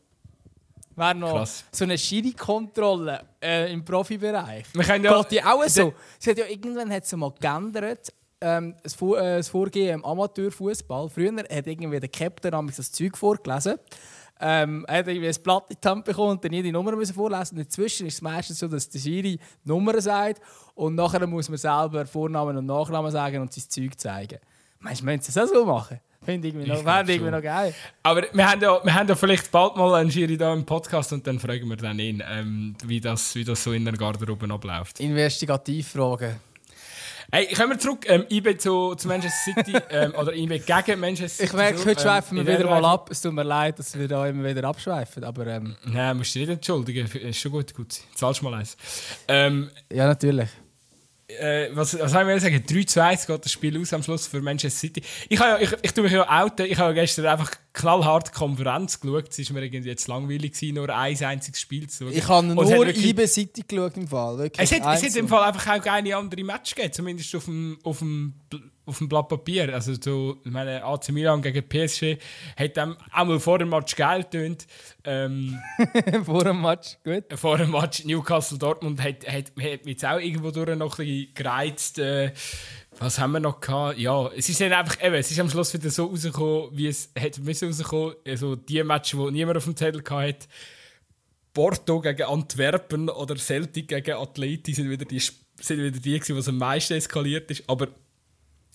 Wäre noch Krass. so eine Schiri-Kontrolle äh, im Profibereich. Wir können ja- Geht die auch so? Sie hat ja irgendwann hat sie mal geändert. Ähm, das, Vor äh, das Vorgehen im Amateurfußball. Früher hat irgendwie der Captain damals das Zeug vorgelesen. Ähm, er hat irgendwie ein Blatt in die Hand bekommen und dann jede Nummer müssen vorlesen. Und inzwischen ist es meistens so, dass der Schiri die Nummer sagt und nachher muss man selber Vornamen und Nachnamen sagen und sein Zeug zeigen. Meinst du, müssen sie das auch so machen? Finde ich noch, Ich irgendwie noch geil. Aber wir haben, ja, wir haben ja vielleicht bald mal einen Schiri da im Podcast und dann fragen wir dann ihn, ähm, wie, das, wie das so in der Garderobe abläuft. Investigativfragen. Hey, kommen wir zurück. Ähm, IB zu, zu Manchester City [laughs] ähm, oder IB gegen Manchester City. Ich merke, heute schweifen wir in wieder der mal ab. Es tut mir leid, dass wir da immer wieder abschweifen. Aber ähm, Nein, musst du dich nicht entschuldigen. Ist schon gut, gut. Zahlst mal eins. Ähm, ja, natürlich. Äh, was, was haben wir sagen? 3-2 geht das Spiel aus am Schluss für Manchester City. Ich, ja, ich, ich tue mich ja outen. Ich habe gestern einfach knallhart die Konferenz geschaut. Es war mir irgendwie jetzt langweilig, gewesen, nur ein einziges Spiel zu schauen. Ich habe nur wirklich- City geschaut im Fall. Wirklich. Es hat, es hat im Fall einfach auch keine andere Match gegeben, zumindest auf dem, auf dem, auf dem Blatt Papier. Also so, ich meine, AC Milan gegen PSG hat dem auch mal vor dem Match geil getönt. Ähm, [laughs] vor dem Match. Gut. vor dem Match Newcastle Dortmund hat, hat, hat mich jetzt auch irgendwo durch noch ein bisschen gereizt. Äh, was haben wir noch gehabt? Ja, es ist dann einfach, eben, es ist am Schluss wieder so rausgekommen, wie es hätte müssen rauskommen. Also die Match, wo niemand auf dem Zettel hatte. Porto gegen Antwerpen oder Celtic gegen Atleti sind wieder die, sind wieder die gewesen, was am meisten eskaliert ist. Aber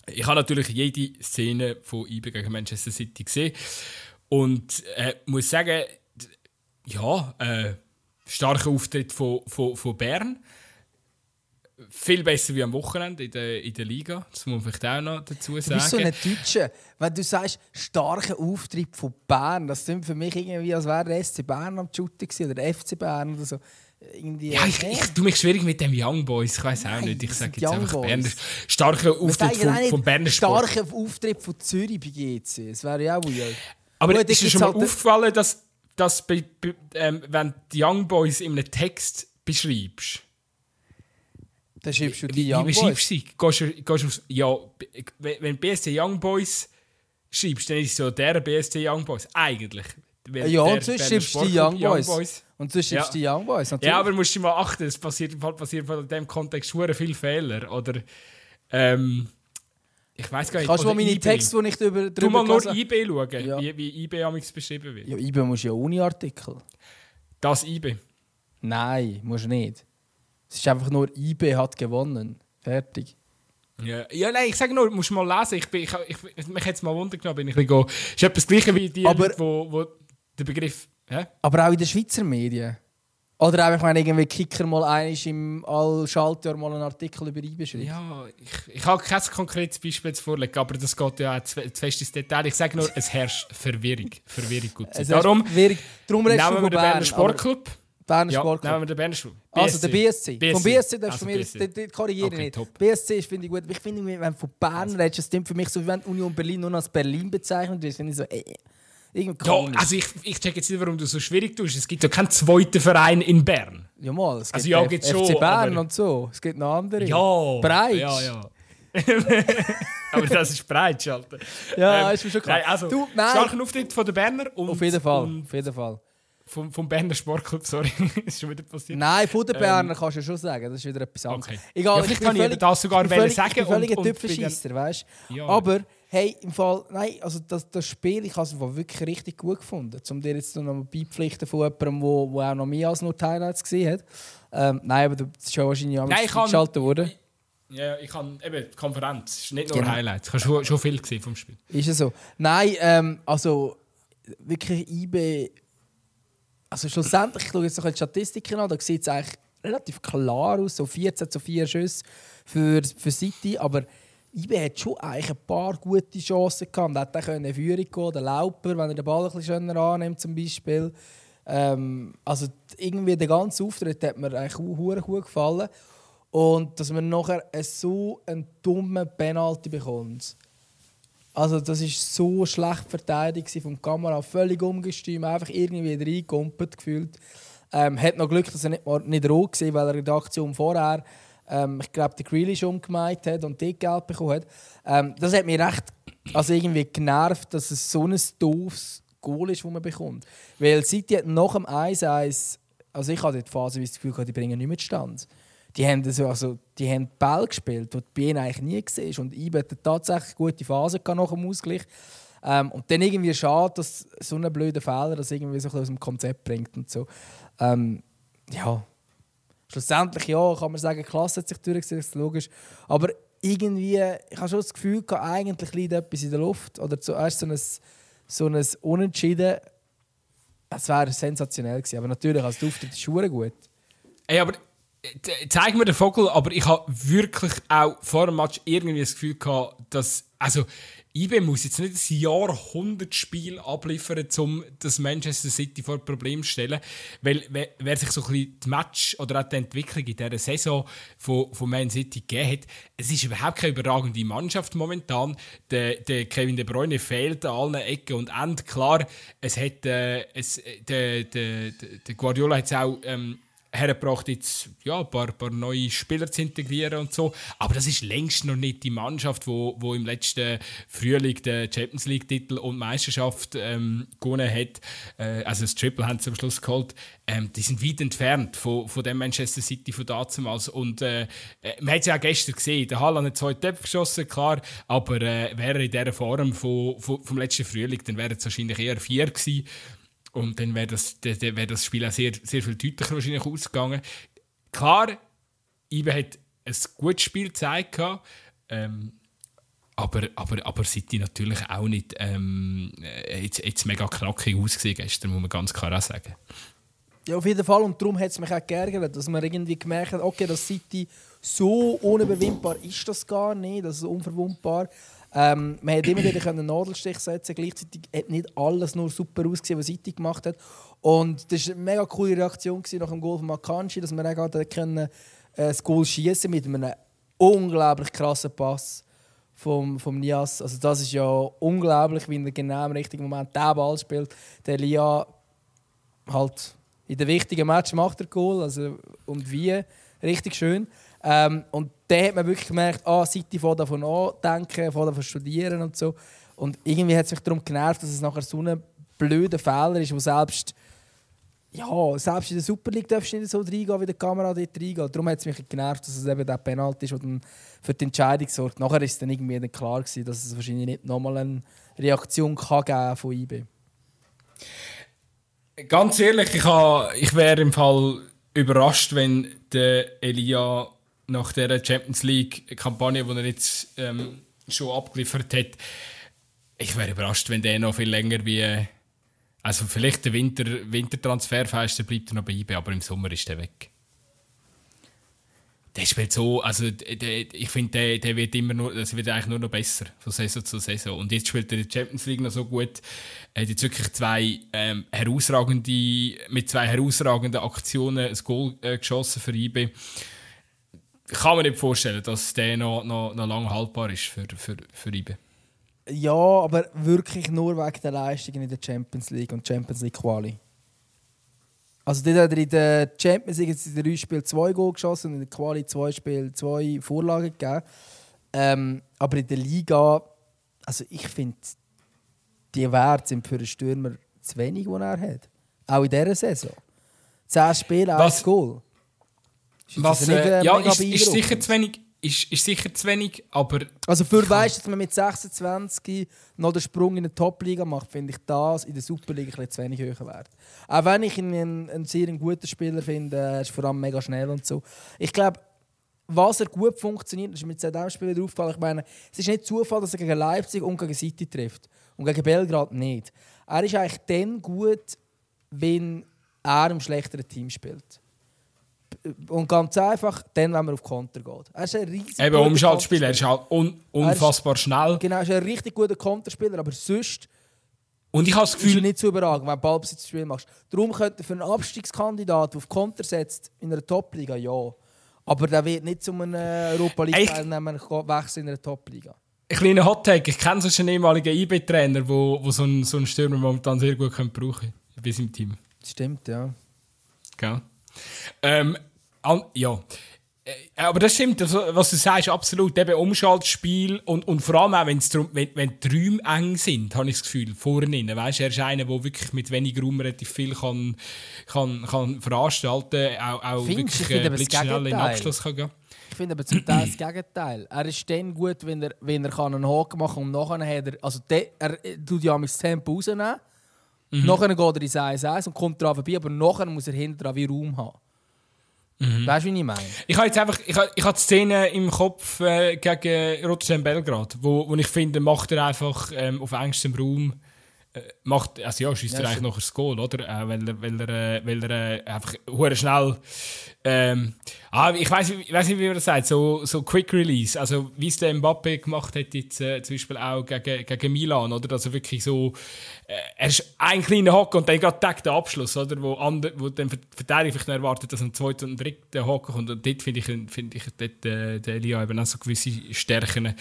ich habe natürlich jede Szene von IBE gegen Manchester City gesehen und äh, muss sagen, ja, äh, starker Auftritt von, von, von Bern. Viel besser wie am Wochenende in der, in der Liga. Das muss man vielleicht auch noch dazu Du sagen. bist so ein Deutscher. Wenn du sagst, starker Auftritt von Bern, das klingt für mich irgendwie, als wäre der SC Bern am Shooten gewesen, oder der FC Bern oder so. Irgendwie, ja, ich, ich tue mich schwierig mit dem Young Boys. Ich weiß auch nicht. Ich sage jetzt Young einfach Boys. Berner. Starker Auftritt von, von Berner Sport. Starker Auftritt von Zürich bei GC. Das wäre ja auch weird. Aber Gut, ist dir schon mal halt aufgefallen, dass, dass ähm, wenn du die Young Boys in einem Text beschreibst, Dann schreibst du die wie Young beschreibst Boys. sie? Gehst du, gehst du aufs, ja, b- wenn wenn du BSC Young Boys schreibst, dann ist es so der BSC Young Boys. Eigentlich. Weil Ja, der und sonst Berner schreibst du die Sportclub Young Boys. Und sonst schreibst du die Young Boys. Natürlich. Ja, aber musst du mal achten, es passiert, im Fall passiert in diesem Kontext schwer viele Fehler. Oder, ähm, ich weiß gar nicht. Kannst du oder mal meine IB. Texte, die ich drüber Du mal nur gelesen- IB schauen, Ja. wie, wie IB amigs beschrieben wird. Ja, IBE musst du ja ohne Artikel. Das IB. Nein, musst du nicht. Es ist einfach nur IB hat gewonnen. Fertig. Ja, ja nein, ich sage nur, musst mal lesen. Ich bin, ich, ich, mich jetzt mal Wunder genommen, bin ich ein bisschen go- ist etwas Gleiche wie die, Aber- Leute, wo, wo der Begriff. Hä? Aber auch in den Schweizer Medien. Oder einfach, wenn irgendwie Kicker mal einig im all Schaltjahr mal einen Artikel über IBE schreibt. Ja, ich, ich habe kein konkretes Beispiel zu vorlegen, aber das geht ja auch zu, zu fest ins Detail. Ich sage nur, [laughs] es herrscht Verwirrung. Verwirrung gut. Es Darum schwierig. Darum nehmen wir den Berner Bern. Sportclub. Berner Ja, Sportclub. nehmen wir den Berner Sportclub. Also der BSC. Vom BSC darfst Also du mir BSC. das, das, das korrigiere Okay, nicht. top. BSC ist, finde ich gut. Ich finde, wenn du von Bern redest, das stimmt für mich so, wie wenn Union Berlin nur als Berlin bezeichnet wird. finde ich so, äh, irgendwie Ja, komisch. also ich, ich check jetzt nicht, warum du so schwierig tust. Es gibt ja keinen zweiten Verein in Bern. ja, mal. Es gibt Also ja, F- gibt's FC schon, Bern aber- und so. Es gibt noch andere. Ja. Breitsch. Ja, ja. [laughs] aber das ist Breitsch, Alter. Ja, Ähm, ist mir schon klar. Nein, also, Du, nein. starken Auftritt von den Berner und, Auf jeden Fall. und Auf jeden Fall. Vom, vom Berner Sportclub, sorry, [laughs] ist schon wieder passiert. Nein, von den Berner kannst du schon sagen. Das ist wieder etwas anderes. Okay. Egal, Ja, ich kann ich völlig- eben das sogar ich völlig, sagen Ich bin und- völlig ein und Tüpfelscheisser, weißt du? Ja. Aber, hey, im Fall, nein, also das, das Spiel, ich habe es wirklich richtig gut gefunden. Um dir jetzt noch mal beipflichten von jemandem, wo, wo auch noch mehr als nur die Highlights gesehen hat. Ähm, nein, aber das ist schon wahrscheinlich ich kann- geschaltet worden. Ja, ich kann eben die Konferenz, es ist nicht nur Genau. Highlights. Ich habe schon, schon viel gesehen vom Spiel. Ist es so? Nein, ähm, also wirklich IB. Also schlussendlich, ich schaue jetzt noch die Statistiken an, da sieht es eigentlich relativ klar aus, so 14 zu 4 Schüsse für, für City, aber IB hat schon eigentlich ein paar gute Chancen gehabt. Er hätte in Führung gehen der Lauper, wenn er den Ball ein bisschen schöner annimmt zum Beispiel. Ähm, also irgendwie der ganze Auftritt hat mir eigentlich hure gut gefallen. Und dass man nachher so einen dummen Penalty bekommt. Also das ist so schlecht verteidigt gewesen vom Kamera, völlig umgestürmt, einfach irgendwie reingekumpelt gefühlt. Ähm, hat noch Glück, dass er nicht, nicht rot war, weil er in der Aktion vorher, ähm, ich glaube, der Grealish umgemeint hat und die gelb bekommen hat. Ähm, das hat mich recht also irgendwie genervt, dass es so ein doofes Goal ist, das man bekommt. Weil City hat nach dem 1-1, also ich hatte die Phase, wie das Gefühl die bringen nicht mehr Stand. Die haben, also, also, die haben Ball gespielt, die bei ihnen eigentlich nie gesehen Und Ibe hat tatsächlich gute Phase nach dem Ausgleich. Ähm, und dann irgendwie schade, dass so ein blöder Fehler das irgendwie so aus dem Konzept bringt und so. Ähm, ja, schlussendlich ja, kann man sagen, Klasse hat sich durchgesetzt, logisch. Aber irgendwie, ich habe schon das Gefühl, gehabt, eigentlich liegt etwas in der Luft. Oder zuerst so ein, so ein Unentschieden. Es wäre sensationell gewesen. Aber natürlich, als Auftritt ist es gut. Ey, aber zeig mir den Vogel, aber ich habe wirklich auch vor dem Match irgendwie das Gefühl gehabt, dass. Also, IB muss jetzt nicht ein Jahrhundertspiel abliefern, um das Manchester City vor Problem zu stellen. Weil, wer sich so ein bisschen die Match oder auch die Entwicklung in dieser Saison von, von Man City gegeben hat, es ist überhaupt keine überragende Mannschaft momentan. Der, der Kevin De Bruyne fehlt an allen Ecken und Enden. Klar, es hat, äh, es, der, der, der Guardiola hat es auch. Ähm, hergebracht, jetzt ja, ein paar, paar neue Spieler zu integrieren und so. Aber das ist längst noch nicht die Mannschaft, wo, wo im letzten Frühling den Champions League-Titel und Meisterschaft ähm, gewonnen hat. Äh, also das Triple haben sie am Schluss geholt. Ähm, die sind weit entfernt von, von dem Manchester City von damals. Und äh, äh man hat es ja auch gestern gesehen. Der Haaland hat zwei Töpfe geschossen, klar. Aber äh, wäre in dieser Form von, von, vom letzten Frühling, dann wäre es wahrscheinlich eher vier gewesen. Und dann wäre das, wär das Spiel auch sehr, sehr viel deutlicher wahrscheinlich ausgegangen. Klar, Ibe hat ein gutes Spiel gezeigt, ähm, aber, aber, aber City natürlich auch nicht ähm, jetzt, jetzt mega knackig ausgesehen gestern, muss man ganz klar auch sagen. Ja, auf jeden Fall. Und darum hat es mich auch geärgert, dass man irgendwie gemerkt hat, okay, das City so unüberwindbar ist das gar nicht, das ist unverwundbar. Ähm, man konnte immer wieder einen Nadelstich setzen. Gleichzeitig hat nicht alles nur super ausgesehen, was City gemacht hat. Und das war eine mega coole Reaktion nach dem Goal von Makanji, dass wir auch können, äh, das Goal schießen mit einem unglaublich krassen Pass vom, vom Nias. Also das ist ja unglaublich, wie er genau im richtigen Moment den Ball spielt. Der Lia halt in den wichtigen Match macht er Goal, also und wie richtig schön. Ähm, und dann hat man wirklich gemerkt, ah, City fängt davon an, denken, fängt davon studieren und so. Und irgendwie hat es mich darum genervt, dass es nachher so ein blöder Fehler ist, wo selbst, ja, selbst in der Super League darfst du nicht so reingehen, wie der Kamera dort reingeht. Darum hat es mich genervt, dass es eben der Penalty ist, der für die Entscheidung sorgt. Nachher ist es dann irgendwie dann klar gewesen, dass es wahrscheinlich nicht nochmal eine Reaktion kann geben von IB. Ganz ehrlich, ich, ich wäre im Fall überrascht, wenn der Elia nach der Champions League-Kampagne, die er jetzt ähm, schon abgeliefert hat, ich wäre überrascht, wenn der noch viel länger wie. Also vielleicht der Winter, Wintertransferfenster bleibt er noch bei IB, aber im Sommer ist er weg. Der spielt so, also der, ich finde, der, der wird immer nur, das wird eigentlich nur noch besser von Saison zu Saison. Und jetzt spielt er die Champions League noch so gut. Er hat jetzt wirklich zwei ähm, herausragende, mit zwei herausragenden Aktionen ein Goal äh, geschossen für IB kann man nicht vorstellen, dass der noch, noch, noch lange haltbar ist für, für, für IBE. Ja, aber wirklich nur wegen der Leistungen in der Champions League und Champions League Quali. Also dort hat er in der Champions League in drei Spielen zwei Goal geschossen und in der Quali zwei Spiele zwei Vorlagen gegeben. Ähm, aber in der Liga, also ich finde, die Werte sind für einen Stürmer zu wenig, die er hat. Auch in dieser Saison. Zehn Spiele, ein Goal. Was, äh, ja, ist, ist, sicher zu wenig. Ist, ist sicher zu wenig, aber. Also, für weißt, dass man mit 26 noch den Sprung in die Top-Liga macht, finde ich das in der Superliga ein zu wenig höher wert. Auch wenn ich ihn einen, einen sehr guten Spieler finde, er ist vor allem mega schnell und so. Ich glaube, was er gut funktioniert, ist mir mit diesem Spiel wieder aufgefallen. Ich meine, es ist nicht Zufall, dass er gegen Leipzig und gegen City trifft. Und gegen Belgrad nicht. Er ist eigentlich dann gut, wenn er im schlechteren Team spielt. Und ganz einfach, dann, wenn man auf Konter geht. Er ist ein riesiger Eben Umschaltspieler, er ist halt un unfassbar ist, schnell. Genau, er ist ein richtig guter Konterspieler, aber sonst und ich habe das Gefühl, ist nicht zu überragend, wenn du Ballbesitzspiel machst. Darum könnte für einen Abstiegskandidat, der auf Konter setzt, in einer Top-Liga, ja. Aber der wird nicht zu einem Europa League-Teilnehmer wechseln in einer Top-Liga. Ein kleiner Hot-Take. Ich kenne so einen ehemaligen IB-Trainer, der wo, wo so einen, so einen Stürmer momentan sehr gut brauchen könnte. Bei seinem Team. Stimmt, ja. Gell? Ähm, an, ja. Äh, aber das stimmt, also, was du sagst, absolut. Eben Umschaltspiel und, und vor allem auch, wenn's drum, wenn, wenn die Räume eng sind, habe ich das Gefühl, vorne. Weißt, er ist einer, der wirklich mit wenig Raum relativ viel kann, kann, kann veranstalten kann, auch, auch Findest, wirklich ich äh, blitzschnell in den Abschluss kann gehen. Ich finde aber zum Teil das Gegenteil. Er ist dann gut, wenn er, wenn er kann einen Haken machen kann und nachher hat er... Also der, er tut ja das Tempo rausnehmen. Mhm. Nachher geht er ins 1-1 und kommt daran vorbei, aber nachher muss er hinten dran wie Raum haben. Mhm. Weißt du, wie ich meine? Ich habe jetzt einfach ich habe, ich habe die Szene im Kopf äh, gegen Rotterdam Belgrad, wo, wo ich finde, macht er einfach ähm, auf engstem Raum macht, also ja, schießt ja, er eigentlich noch das Goal, oder? Äh, weil er, weil er, äh, weil er äh, einfach schnell ähm, ah, ich weiß ich weiß nicht, wie man das sagt, so, so Quick Release, also wie es der Mbappe gemacht hat jetzt äh, zum Beispiel auch gegen, gegen Milan, oder? Also wirklich so, äh, er ist ein kleiner Hocker und dann gerade der Abschluss, oder? Wo, andre, wo dann Verteidiger vielleicht erwartet, dass ein zweiter und dritter Hocker kommt und dort finde ich, find ich dort, äh, der Elia eben auch so gewisse Stärken.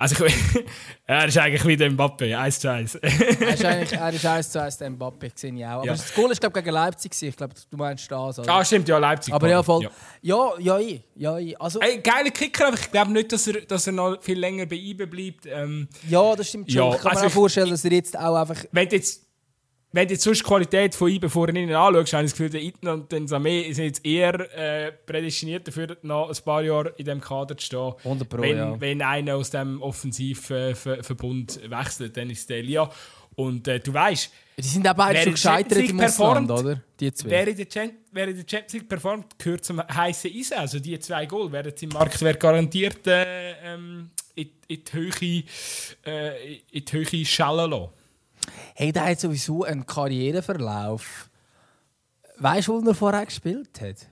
Also ich, [laughs] er ist eigentlich wie der Mbappe, 1 zu 1. er ist eigentlich [laughs] er ist 1 zu 1 der Mbappe, gesehen ich auch. Aber ja. das Goal ist glaube gegen Leipzig, ich glaube, du meinst das. Oder? Ah, stimmt, ja, Leipzig. Aber ja, voll. Ja, ja, ja, ja, ja Also, Ey, geiler Kicker, aber ich glaube nicht, dass er, dass er noch viel länger bei IBE bleibt. Ähm, ja, das stimmt schon. Ja, ich kann also mir auch vorstellen, dass er jetzt auch einfach... Wenn jetzt wenn du jetzt sonst die Qualität von IBE vorhin anschaust, habe ich das Gefühl, der Iten und der Samé sind jetzt eher äh, prädestiniert dafür, noch ein paar Jahre in diesem Kader zu stehen. 100 Pro, wenn, ja. wenn einer aus dem Offensivverbund äh, wechselt, dann ist es der Elia. Und äh, du weißt, die sind auch beide schon gescheitert im Ausland, oder? Die zwei. Wer in der Champions League performt, gehört zum heißen Eisen. Also die zwei Goal werden im Marktwert garantiert äh, ähm, in, in, die Höhe, äh, in die Höhe schallen lassen. Hey, der hat sowieso einen Karriereverlauf. Weißt du, wo er vorher gespielt hat?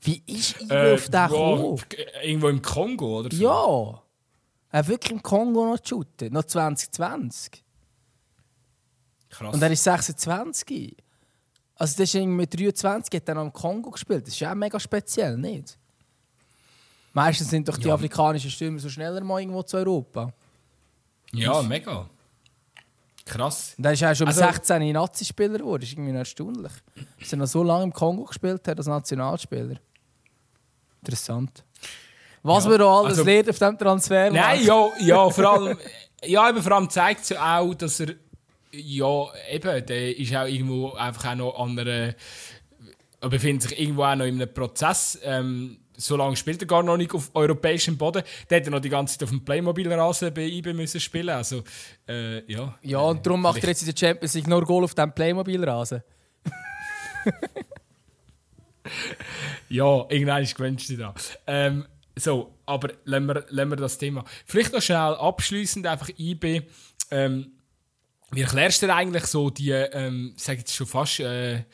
Wie ist er äh, auf den gekommen? Irgendwo im Kongo oder so? Ja. Er hat wirklich im Kongo noch geshootet. Noch 2020. Krass. Und er ist 26. Also, das ist mit 23 hat er noch im Kongo gespielt. Das ist auch mega speziell, nicht? Meistens sind doch die ja. afrikanischen Stürmer so schneller mal irgendwo zu Europa. Ja, mega. Krass. Er ist auch schon also, 16 Nazi-Spieler geworden. Das ist irgendwie erstaunlich. Dass er noch so lange im Kongo gespielt hat als Nationalspieler. Interessant. Was ja, wir da alles also, lernen auf diesem Transfer. Nein, ja, ja, vor allem, [laughs] ja, eben, vor allem zeigt es ja auch, dass er, ja, eben, der ist auch irgendwo einfach auch noch an einer, er befindet sich irgendwo auch noch in einem Prozess. Ähm, so lange spielt er gar noch nicht auf europäischem Boden. Der hätte noch die ganze Zeit auf dem Playmobil-Rasen bei IB müssen spielen. Also, äh, ja. Ja, und darum macht er jetzt in der Champions League nur Goal auf dem Playmobil-Rasen. [laughs] ja, irgendwann ist gewünscht da. Ähm, so, aber lassen wir, lassen wir das Thema. Vielleicht noch schnell abschließend einfach IB. Ähm, wie erklärst du eigentlich so die, ähm, sag jetzt schon fast, äh,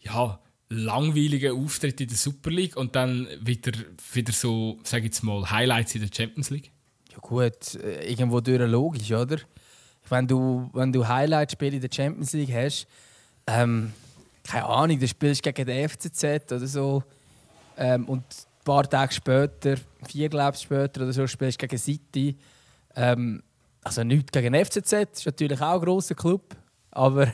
ja, langweiligen Auftritt in der Super League und dann wieder, wieder so, sag jetzt mal, Highlights in der Champions League? Ja gut, äh, irgendwo durch logisch, oder? Wenn du, wenn du Highlight-Spiele in der Champions League hast, ähm, keine Ahnung, du spielst gegen den FCZ oder so ähm, und ein paar Tage später, vier glaube später oder so, spielst du gegen City. Ähm, also nichts gegen den FCZ, ist natürlich auch ein grosser Club, aber [laughs]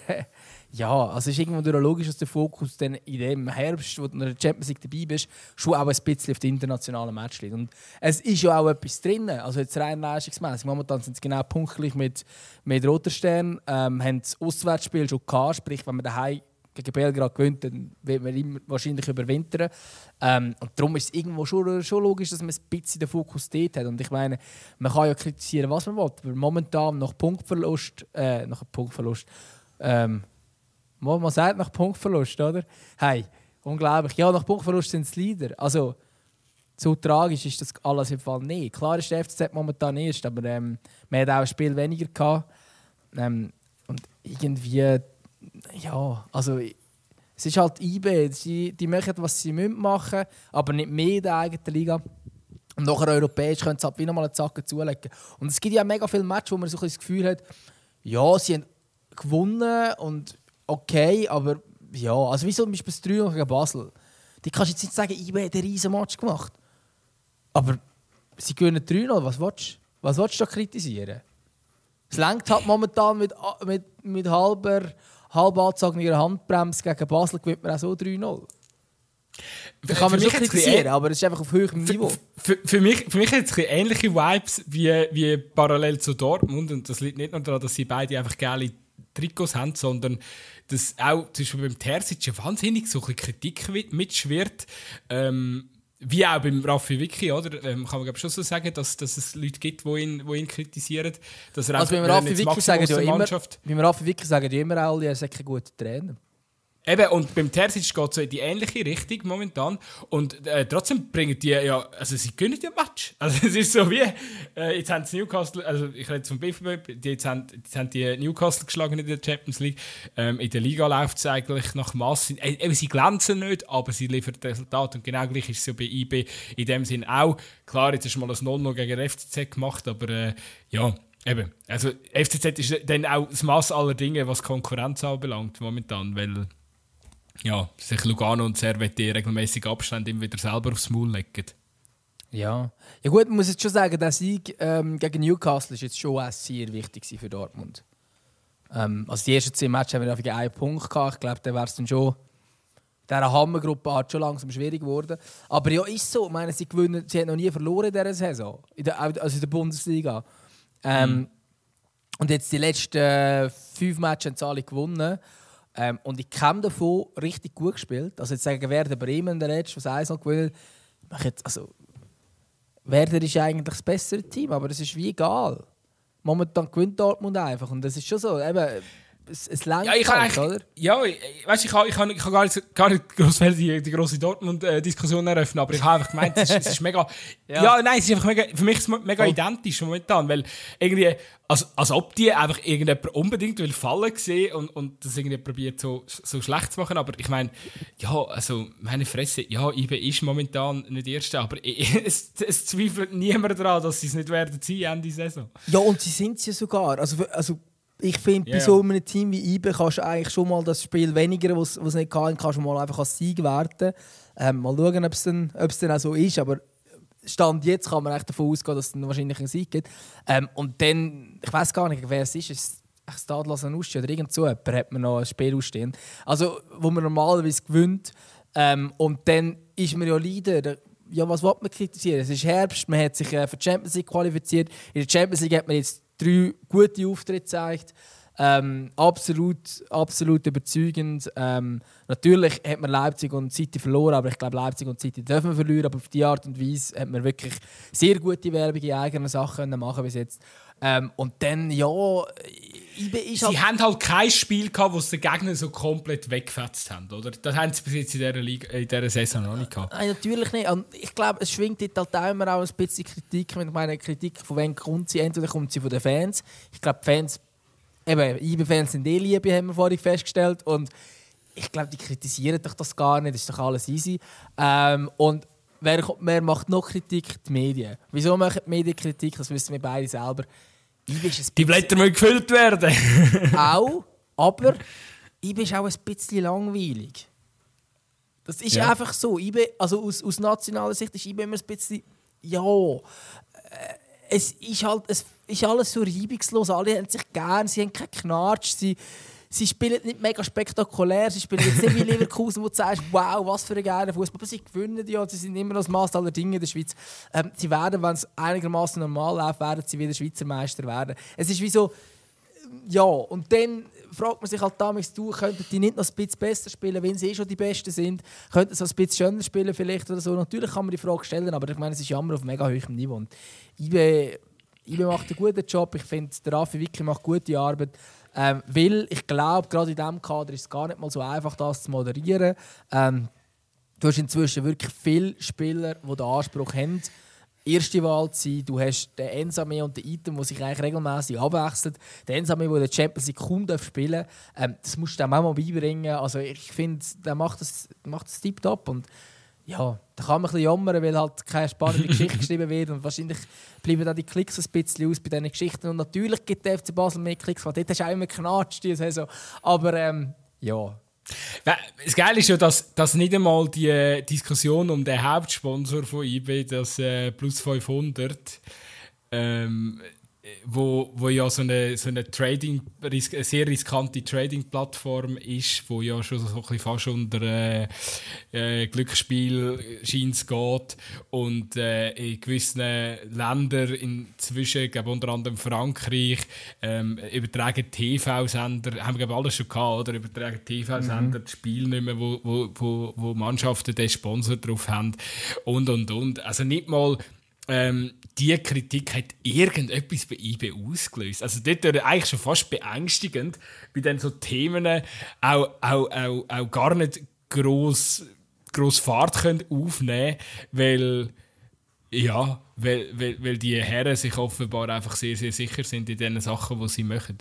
Ja, also es ist irgendwo logisch, dass der Fokus dann in dem Herbst, wo du in der Champions League dabei bist, schon auch ein bisschen auf die internationalen Match liegt. Und es ist ja auch etwas drin, also jetzt rein leistungsmäßig. Momentan sind es genau punktgleich mit, mit Roterstern, ähm, haben das Auswärtsspiel schon gehabt, sprich, wenn man daheim gegen Belgrad gewinnt, dann wird man immer wahrscheinlich überwintern. Ähm, und darum ist es irgendwo schon, schon logisch, dass man ein bisschen den Fokus dort hat. Und ich meine, man kann ja kritisieren, was man will, aber momentan nach Punktverlust, äh, nach Punktverlust, ähm, man sagt nach Punktverlust, oder? Hey, unglaublich. Ja, nach Punktverlust sind es Leader. Also, so tragisch ist das alles im Fall nicht. Klar ist der FCZ momentan erst, aber ähm, man hat auch ein Spiel weniger gehabt. Ähm, und irgendwie, ja, also es ist halt IB. Die, die machen, was sie machen müssen, aber nicht mehr in der eigenen Liga. Und nachher europäisch können sie halt wieder mal einen Zacken zulegen. Und es gibt ja mega viele Matches, wo man so ein das Gefühl hat, ja, sie haben gewonnen und okay, aber ja, also wie zum Beispiel das 3 gegen Basel. Die kannst du jetzt nicht sagen, ich habe einen riesen Match gemacht. Aber sie gewinnen 3-0, was willst du? Was willst du da kritisieren? Es lenkt halt momentan mit, mit, mit halber, halb angezogener Handbremse gegen Basel gewinnt man auch so 3-0. Da kann man schon kritisieren, aber es ist einfach auf höherem Niveau. Für, für, mich, für mich hat es ähnliche Vibes wie, wie parallel zu Dortmund. Und das liegt nicht nur daran, dass sie beide einfach geile Trikots haben, sondern dass auch zum Beispiel beim Terzic ja wahnsinnig so ein Kritik mitschwirrt. Ähm, wie auch beim Raffi Vicky, oder? Ähm, kann man schon so sagen, dass, dass es Leute gibt, die ihn, die ihn kritisieren. Dass er also beim Raffi Vicky sagen ja immer, beim Raffi Vicky sagen ja immer alle, er sei kein guter Trainer. Eben, und beim Terzic geht es so in die ähnliche Richtung momentan. Und äh, trotzdem bringen die ja, also sie gewinnen ja Match. [laughs] Also es ist so wie, äh, jetzt haben sie Newcastle, also ich rede vom BVB, die, jetzt, haben, jetzt haben die Newcastle geschlagen in der Champions League. Ähm, in der Liga läuft es eigentlich nach Masse. Äh, sie glänzen nicht, aber sie liefern Resultat. Und genau gleich ist es so bei IB in dem Sinn auch. Klar, jetzt du mal ein 0 gegen FCZ gemacht, aber äh, ja, Eben, also FCZ ist dann auch das Maß aller Dinge, was Konkurrenz anbelangt momentan, weil ja, sich Lugano und Servette regelmäßig Abstände immer wieder selber aufs Maul legen. Ja. ja gut, man muss jetzt schon sagen, der Sieg ähm, gegen Newcastle ist jetzt schon sehr wichtig für Dortmund. Ähm, also die ersten zehn Matches haben wir einen Punkt gehabt. Ich glaube, dann wäre es dann schon dieser Hammergruppe hat schon langsam schwierig geworden. Aber ja, ist so. Ich meine, sie, gewinnen, sie haben noch nie verloren in dieser Saison, in der, also in der Bundesliga. Ähm, mhm. Und jetzt die letzten fünf Matches haben sie alle gewonnen. Ähm, und ich kenne davon richtig gut gespielt. Also jetzt sagen Werder Bremen der letzte, was eins noch gewonnen also Werder ist eigentlich das bessere Team, aber es ist wie egal. Momentan gewinnt Dortmund einfach und das ist schon so. Eben, es, es ja, ich halt, oder? Ja, weißt, ich habe ich ich gar nicht, gar nicht groß die, die grosse Dortmund-Diskussion eröffnen, aber ich habe einfach gemeint, es ist, es ist mega. [laughs] ja. ja. nein, es ist einfach mega, für mich ist es mega oh. identisch momentan, weil irgendwie, als, als ob die einfach irgendjemand unbedingt will fallen sehen und, und das irgendwie probiert so, so schlecht zu machen, aber ich meine, ja, also meine Fresse, ja, IB ist momentan nicht Erste, aber [laughs] es, es zweifelt niemand daran, dass sie es nicht werden sein Ende Saison. Ja, und sie sind es ja sogar, also, also ich finde, yeah. bei so einem Team wie IBE kannst du eigentlich schon mal das Spiel weniger, was es nicht kann, kannst du mal einfach als Sieg werten. Ähm, mal schauen, ob es dann, dann auch so ist. Aber Stand jetzt kann man echt davon ausgehen, dass es dann wahrscheinlich einen Sieg gibt. Ähm, und dann, ich weiß gar nicht, wer es ist. Ist es Stadler Sanussi oder irgend so jemand hat man noch ein Spiel ausstehen. Also, wo man normalerweise gewinnt. Ähm, und dann ist man ja Leader. Ja, was will man kritisieren? Es ist Herbst, man hat sich äh, für die Champions League qualifiziert. In der Champions League hat man jetzt drei gute Auftritte gezeigt. Ähm, absolut, absolut überzeugend. Ähm, natürlich hat man Leipzig und City verloren, aber ich glaube, Leipzig und City dürfen verlieren. Aber auf diese Art und Weise hat man wirklich sehr gute Werbung in eigenen Sachen machen bis jetzt. Ähm, und dann, ja, ich, sie halt haben halt kein Spiel gehabt, wo sie den Gegner so komplett weggefetzt haben, oder? Das haben sie bis jetzt in dieser, Liga, in dieser Saison noch nicht gehabt. Nein, natürlich nicht. Und ich glaube, es schwingt dort halt immer auch ein bisschen Kritik. Ich meine, Kritik von wem kommt sie? Entweder kommt sie von den Fans. Ich glaube, Fans, eben, IB-Fans sind eh Liebe, haben wir vorhin festgestellt. Und ich glaube, die kritisieren doch das gar nicht. Das ist doch alles easy. Ähm, und wer, wer macht noch Kritik? Die Medien. Wieso machen die Medien Kritik? Das wissen wir beide selber die Blätter müssen gefüllt werden. [laughs] auch, aber IB ist auch ein bisschen langweilig. Das ist ja. einfach so. IB, also aus, aus nationaler Sicht ist IB immer ein bisschen. Ja. Äh, es ist halt es ist alles so reibungslos. Alle haben sich gern, sie haben keinen Knatsch. Sie, sie spielen nicht mega spektakulär. Sie spielen jetzt nicht wie [laughs] Leverkusen, wo du sagst, wow, was für ein geiler Fußball. Aber sie gewinnen ja, sie sind immer noch das Maß aller Dinge in der Schweiz. Ähm, sie werden, wenn es einigermaßen normal läuft, werden sie wieder Schweizer Meister werden. Es ist wie so, ja, und dann fragt man sich halt damals, du, könnten die nicht noch ein bisschen besser spielen, wenn sie eh schon die Besten sind? Könnten sie ein bisschen schöner spielen vielleicht oder so? Natürlich kann man die Frage stellen, aber ich meine, es ist Jammer auf mega hohem Niveau. Und IB, IB macht einen guten Job. Ich finde, der Raffi Wicki macht gute Arbeit. Ähm, weil ich glaube, gerade in diesem Kader ist es gar nicht mal so einfach, das zu moderieren. Ähm, du hast inzwischen wirklich viele Spieler, die den Anspruch haben, erste Wahl zu sein. Du hast den Ensame und den Item, die sich eigentlich regelmäßig abwechseln. Der Ensame, der den Champions League kaum spielen darf, ähm, das musst du dem auch mal beibringen. Also ich finde, der macht das, macht das tiptop. Und ja, da kann man ein bisschen jammern, weil halt keine spannende Geschichte [laughs] geschrieben wird und wahrscheinlich bleiben dann die Klicks ein bisschen aus bei diesen Geschichten und natürlich gibt der FC Basel mehr Klicks, weil dort hast du auch immer knatscht diese. Aber ähm, ja. Das Geile ist ja, dass, dass nicht einmal die äh, Diskussion um den Hauptsponsor von eBay, das äh, Plus 500, ähm, wo, wo ja so eine, so eine Trading, eine sehr riskante Trading-Plattform ist, wo ja schon so ein bisschen fast unter äh, äh, Glücksspiel scheint geht und äh, in gewissen Ländern inzwischen, glaube unter anderem Frankreich, ähm, übertragen TV-Sender, haben wir alles schon gehabt, oder übertragen TV-Sender mhm. das Spiel nicht mehr, wo, wo, wo, wo Mannschaften den Sponsor drauf haben und und und. Also nicht mal ähm, die Kritik hat irgendetwas bei IB ausgelöst. Also dort ist eigentlich schon fast beängstigend, bei den so Themen auch, auch, auch, auch gar nicht groß groß Fahrt können aufnehmen weil ja, weil, weil, weil die Herren sich offenbar einfach sehr, sehr sicher sind in den Sachen, die sie machen.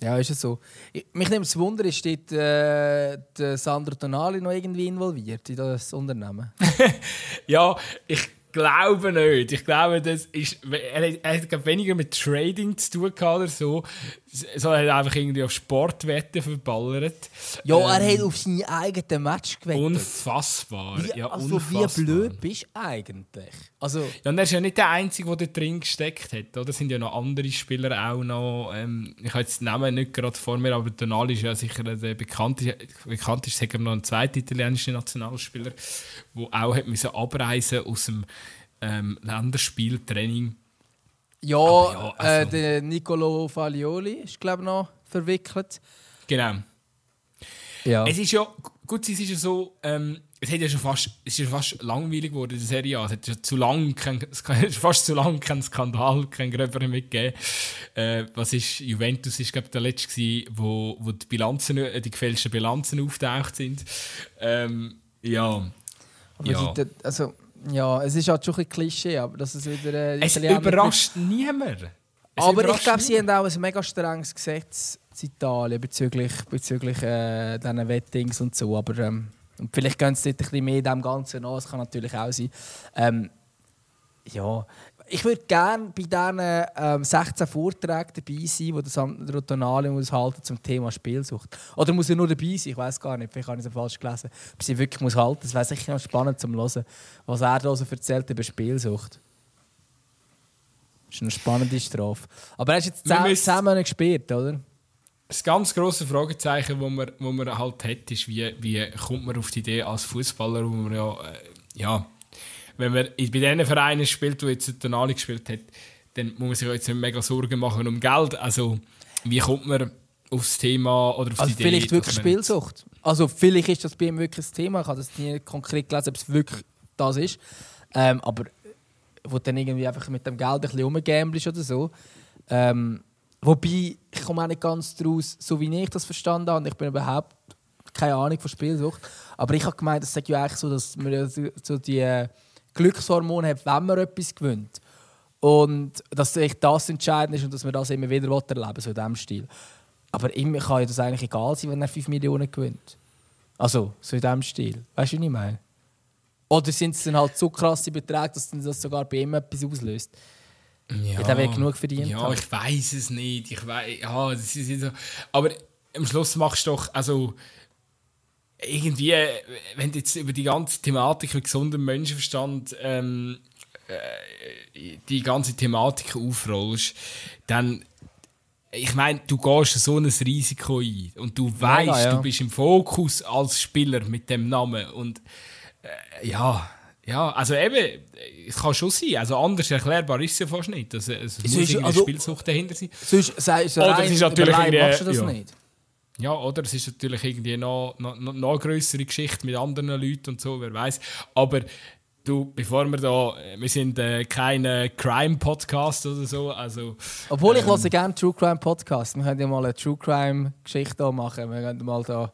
Ja, ist es so. Ich, mich nimmt es Wunder, ist dort, äh, der Sandro Tonali noch irgendwie involviert in das Unternehmen? [laughs] ja, ich glaube nicht. Ich glaube, das ist, er, hat, er hat weniger mit Trading zu tun oder so, er hat einfach irgendwie auf Sportwetten verballert. Ja, ähm, er hat auf seine eigenen Match gewettet. Unfassbar. Wie, ja, also unfassbar. wie blöd bist du eigentlich? Also, ja, und er ist ja nicht der Einzige, der da drin gesteckt hat. Oder? Es sind ja noch andere Spieler auch noch. Ähm, ich habe jetzt den Namen nicht gerade vor mir, aber Tonali ist ja sicher der bekannteste. Bekannt ist sicher noch ein zweiter italienischer Nationalspieler, der auch hat müssen abreisen aus dem ähm, Länderspieltraining. Ja, ja äh, also, äh, der Nicolo Faglioli ist glaube ich noch verwickelt. Genau. Ja. Es ist ja, gut, es ist ja so, ähm, es, hat ja schon fast, es ist ja fast langweilig geworden der Serie Es hat ja zu lang, kein, [laughs] fast zu lange keinen Skandal, keinen gröberen mitgegeben. Äh, was ist, Juventus ist glaube der letzte gewesen, wo, wo die Bilanzen, äh, die gefälschten Bilanzen auftaucht sind. Ähm, ja. Aber ja. Die, also, ja, es ist halt schon ein Klischee, aber dass es wieder... Äh, es überrascht niemand. Aber ich glaube, sie haben auch ein mega strenges Gesetz in Italien bezüglich, bezüglich äh, diesen Wettings und so, aber... Ähm, und vielleicht gehen sie ein bisschen mehr dem Ganzen an, das kann natürlich auch sein. Ähm, ja, ich würde gerne bei diesen ähm, 16 Vorträgen dabei sein, die das Rotonale muss halten zum Thema Spielsucht. Oder muss er nur dabei sein? Ich weiß gar nicht, vielleicht habe ich es falsch gelesen. Ob sie wirklich muss halten Das wäre sicher noch spannend zu hören, was er da so erzählt über Spielsucht. Das ist eine spannende Strafe. Aber er ist jetzt 10 Monate gespielt, oder? Das ganz große Fragezeichen, das man, wo man halt hat, ist, wie, wie kommt man auf die Idee als Fußballer, wo man ja, äh, ja, wenn man bei den Vereinen spielt, wo jetzt der Nali gespielt hat, dann muss man sich jetzt nicht mega Sorgen machen um Geld. Also, wie kommt man aufs Thema oder auf also die Idee? Vielleicht wirklich Spielsucht. Also, vielleicht ist das bei ihm wirklich das Thema. Ich habe das nie konkret gelesen, ob es wirklich das ist. Ähm, aber wo dann irgendwie einfach mit dem Geld ein bisschen rumgamblest oder so. Ähm, Wobei, ich komme auch nicht ganz daraus, so wie ich das verstanden habe. Ich bin überhaupt keine Ahnung von Spielsucht. Aber ich habe gemeint, es sagt ja eigentlich so, dass man so die Glückshormone hat, wenn man etwas gewinnt. Und dass sich das entscheidend ist und dass man das immer wieder erleben so in diesem Stil. Aber ihm kann das eigentlich egal sein, wenn er 5 Millionen gewinnt. Also, so in diesem Stil. Weißt du, was ich meine? Oder sind es dann halt so krasse Beträge, dass das sogar bei ihm etwas auslöst? Ja, der wird genug verdient Ja, haben. ich weiß es nicht. Ich weiß, ja, das ist so. Aber am Schluss machst du doch, also irgendwie, wenn du jetzt über die ganze Thematik mit gesundem Menschenverstand ähm, äh, die ganze Thematik aufrollst, dann ich meine, du gehst so ein Risiko ein und du weißt, ja. du bist im Fokus als Spieler mit dem Namen und äh, ja, ja, also eben, es kann schon sein. Also anders erklärbar ist es ja fast nicht. Also, es muss ist, also, Spielsucht dahinter sein. Sonst sei so oder es ist natürlich irgendwie, machst du das ja. nicht. Ja, oder es ist natürlich irgendwie noch, noch, noch, größere Geschichte mit anderen Leuten und so, wer weiß. Aber du, bevor wir da, wir sind äh, kein äh, Crime-Podcast oder so, also... Obwohl ich ähm, gerne True Crime Podcast. Wir können ja mal eine True Crime Geschichte machen. Wir können mal da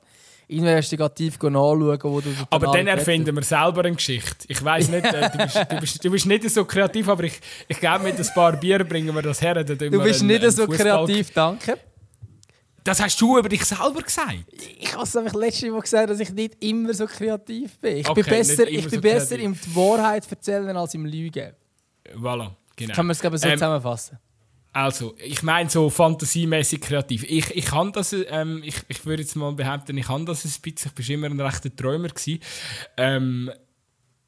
investigativ nachschauen, wo du Aber dann erfinden wir selber eine Geschichte. Ich weiß nicht, äh, du, bist, du, bist, du, bist, nicht so kreativ, aber ich, ich glaube, mit ein paar Bier bringen wir das her. Du bist einen, nicht so kreativ, danke. Das hast du über dich selber gesagt. Ich habe es letztes Mal gesagt, dass ich nicht immer so kreativ bin. Ich okay, bin besser, ich bin so besser im Wahrheit erzählen als im Lügen. Voilà, genau. Kann man es so ähm, zusammenfassen? Also, ich meine so fantasiemäßig kreativ. Ich, ich kann das, ähm, ich, ich würde jetzt mal behaupten, ich kann das ein bisschen. Ich war immer ein rechter Träumer. Ähm,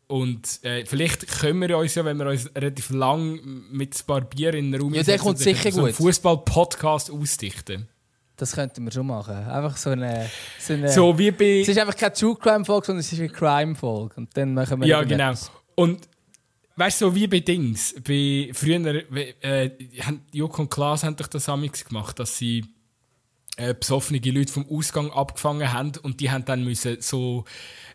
und äh, vielleicht können wir uns ja, wenn wir uns relativ lang mit ein paar Bier in den Raum Ja, der kommt sicher so einen gut. Fußball-Podcast ausdichten. Das könnten wir schon machen. Einfach so eine. So, eine, So wie bei. es ist einfach keine True Crime Folge, sondern es ist eine Crime Folge. Und dann machen wir Ja, genau. irgendetwas. Und weißt du, so wie bei Dings, bei früher, äh, Joko und Klaas haben doch das amigs gemacht, dass sie äh, besoffene Leute vom Ausgang abgefangen haben und die haben dann müssen so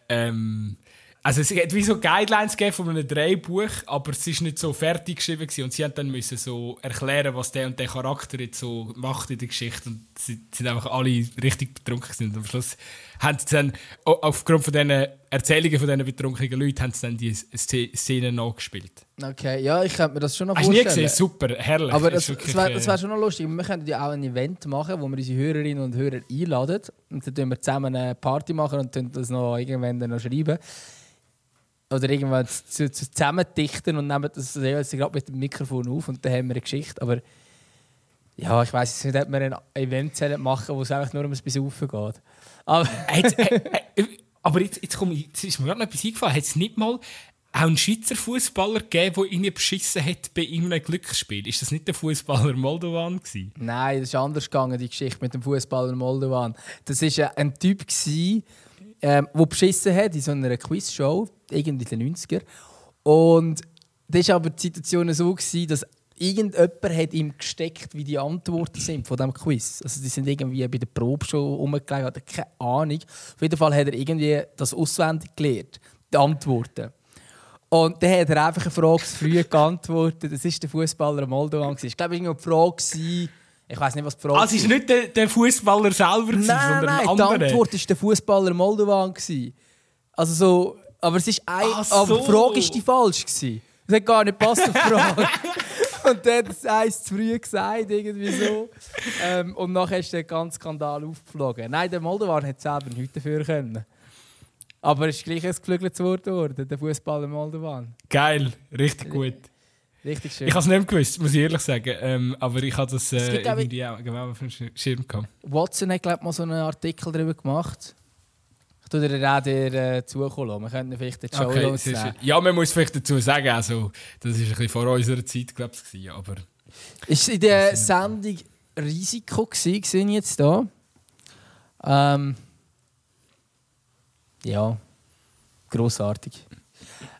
ähm, also es hat wie so Guidelines gegeben von einem Drehbuch, aber es ist nicht so fertig geschrieben gewesen. und sie haben dann müssen so erklären, was der und der Charakter jetzt so macht in der Geschichte und sie sind einfach alle richtig betrunken und am Schluss haben sie dann au- aufgrund von diesen Erzählungen von diesen betrunkenen Leuten haben sie dann die Sz- Szenen nachgespielt. Okay, ja, ich könnte mir das schon noch Hast du nie vorstellen. gesehen? Super, herrlich. Aber das, wirklich, das wäre äh, wär schon noch lustig. Wir könnten ja auch ein Event machen, wo wir unsere Hörerinnen und Hörer einladen. Und dann tun wir zusammen eine Party machen und das noch irgendwann dann noch schreiben. Oder irgendwann zu, zu zusammen dichten und nehmen das jeweils gerade mit dem Mikrofon auf und dann haben wir eine Geschichte. Aber ja, ich weiß nicht, ob wir ein Event machen wo es einfach nur um ein bisschen geht. Aber äh, äh, aber jetzt, jetzt, komm, jetzt ist mir gerade noch etwas eingefallen. Hat es nicht mal auch einen Schweizer Fußballer gegeben, der ihn beschissen hat bei einem Glücksspiel? Ist das nicht der Fußballer Moldovan gewesen? Nein, das ist anders gegangen, die Geschichte mit dem Fußballer Moldovan. Das war ein Typ, der ähm, wo beschissen hat in so einer Quizshow, irgendwie in den 90er. Und das war aber die Situation so, gewesen, dass irgendjemand hat ihm gesteckt, wie die Antworten sind von diesem Quiz. Also die sind irgendwie bei der Probe schon rumgelegt, hat keine Ahnung. Auf jeden Fall hat er irgendwie das auswendig gelernt, die Antworten. Und dann hat er einfach eine Frage zu früh geantwortet. Das war der Fußballer Moldovan. Ich glaube, es war die Frage. Ich weiß nicht, was die Frage Also es war nicht der, der Fußballer selber, gewesen, Nein, sondern nein, ein die. Antwort war der Fußballer Moldovan. gewesen. Also so, aber es ist ein, Ach aber die so. Frage ist die falsch gewesen. Es hat gar nicht gepasst auf die Frage. [laughs] und dann hat es eins zu früh gesagt, irgendwie so. Ähm, und nachher ist der ganze Skandal aufgeflogen. Nein, der Moldovan hat selber nichts dafür können. Aber es ist gleich ein geflügeltes Wort geworden, der Fußballer Moldovan. Geil, richtig gut. Richtig schön. Ich habe es nicht gewusst, muss ich ehrlich sagen. Ähm, aber ich habe das äh, irgendwie auch genau auf dem Schir- Schirm gehabt. Watson hat glaub, mal so einen Artikel darüber gemacht. Ich tue dir auch dir, äh, zukommen. Wir könnten vielleicht den Show Okay, nehmen. ja, man muss vielleicht dazu sagen, also, das ist ein bisschen vor unserer Zeit, glaube ich, aber... Ist in der Sendung Risiko gewesen, ich jetzt da. Ähm, ja, grossartig.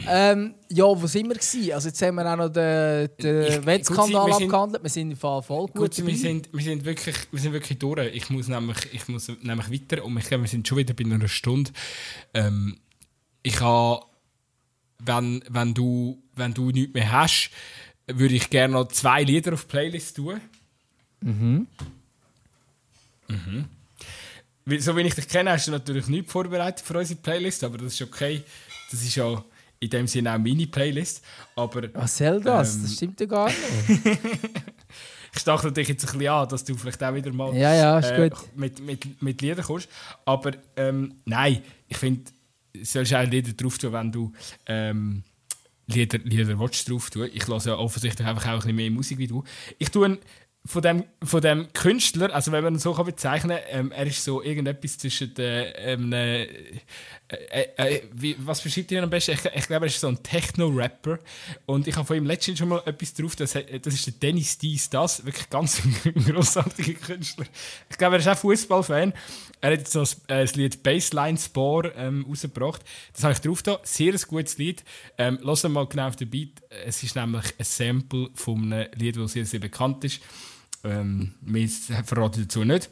Ähm, ja, wo sind wir gewesen? Also jetzt haben wir auch noch den, den Wettskandal abgehandelt. Wir sind im Fall voll gut, Gut, wir sind, wir, sind wirklich, wir sind wirklich durch. Ich muss nämlich, ich muss nämlich weiter und ich glaube, wir sind schon wieder bei einer Stunde. Ähm, ich habe, wenn, wenn, du, wenn du nichts mehr hast, würde ich gerne noch zwei Lieder auf die Playlist tun. Mhm. Weil, So wie ich dich kenne, hast du natürlich nichts vorbereitet für unsere Playlist, aber das ist okay. Das ist ja in dem Sinne auch meine Playlist. Aber Was soll das? Ähm, das stimmt ja gar nicht. [laughs] ich dachte dich jetzt ein bisschen an, dass du vielleicht auch wieder mal Ja, ja, äh, mit, mit, mit Liedern kommst. Aber ähm, nein, ich finde, du sollst auch Lieder drauf tun, wenn du ähm, Lieder, Lieder willst drauf tun. Ich höre ja offensichtlich einfach auch ein bisschen mehr Musik wie du. Ich tue von dem, von dem Künstler, also wenn man ihn so kann bezeichnen kann, ähm, er ist so irgendetwas zwischen der, ähm, äh, äh, äh, wie, was beschreibt ihr am besten? Ich, ich glaube, er ist so ein Techno-Rapper und ich habe von ihm letztens schon mal etwas drauf, das, das ist der Dennis Dies, das, wirklich ganz ein [laughs] grossartiger Künstler. Ich glaube, er ist auch Fußballfan. Er hat jetzt so ein, äh, das Lied Baseline Spore ähm, rausgebracht. Das habe ich drauf da. Sehr ein gutes Lied. Ähm, Lass mal genau auf den Beat. Es ist nämlich ein Sample von einem Lied, das sehr, sehr bekannt ist. Ähm, mehr verrate dazu nicht.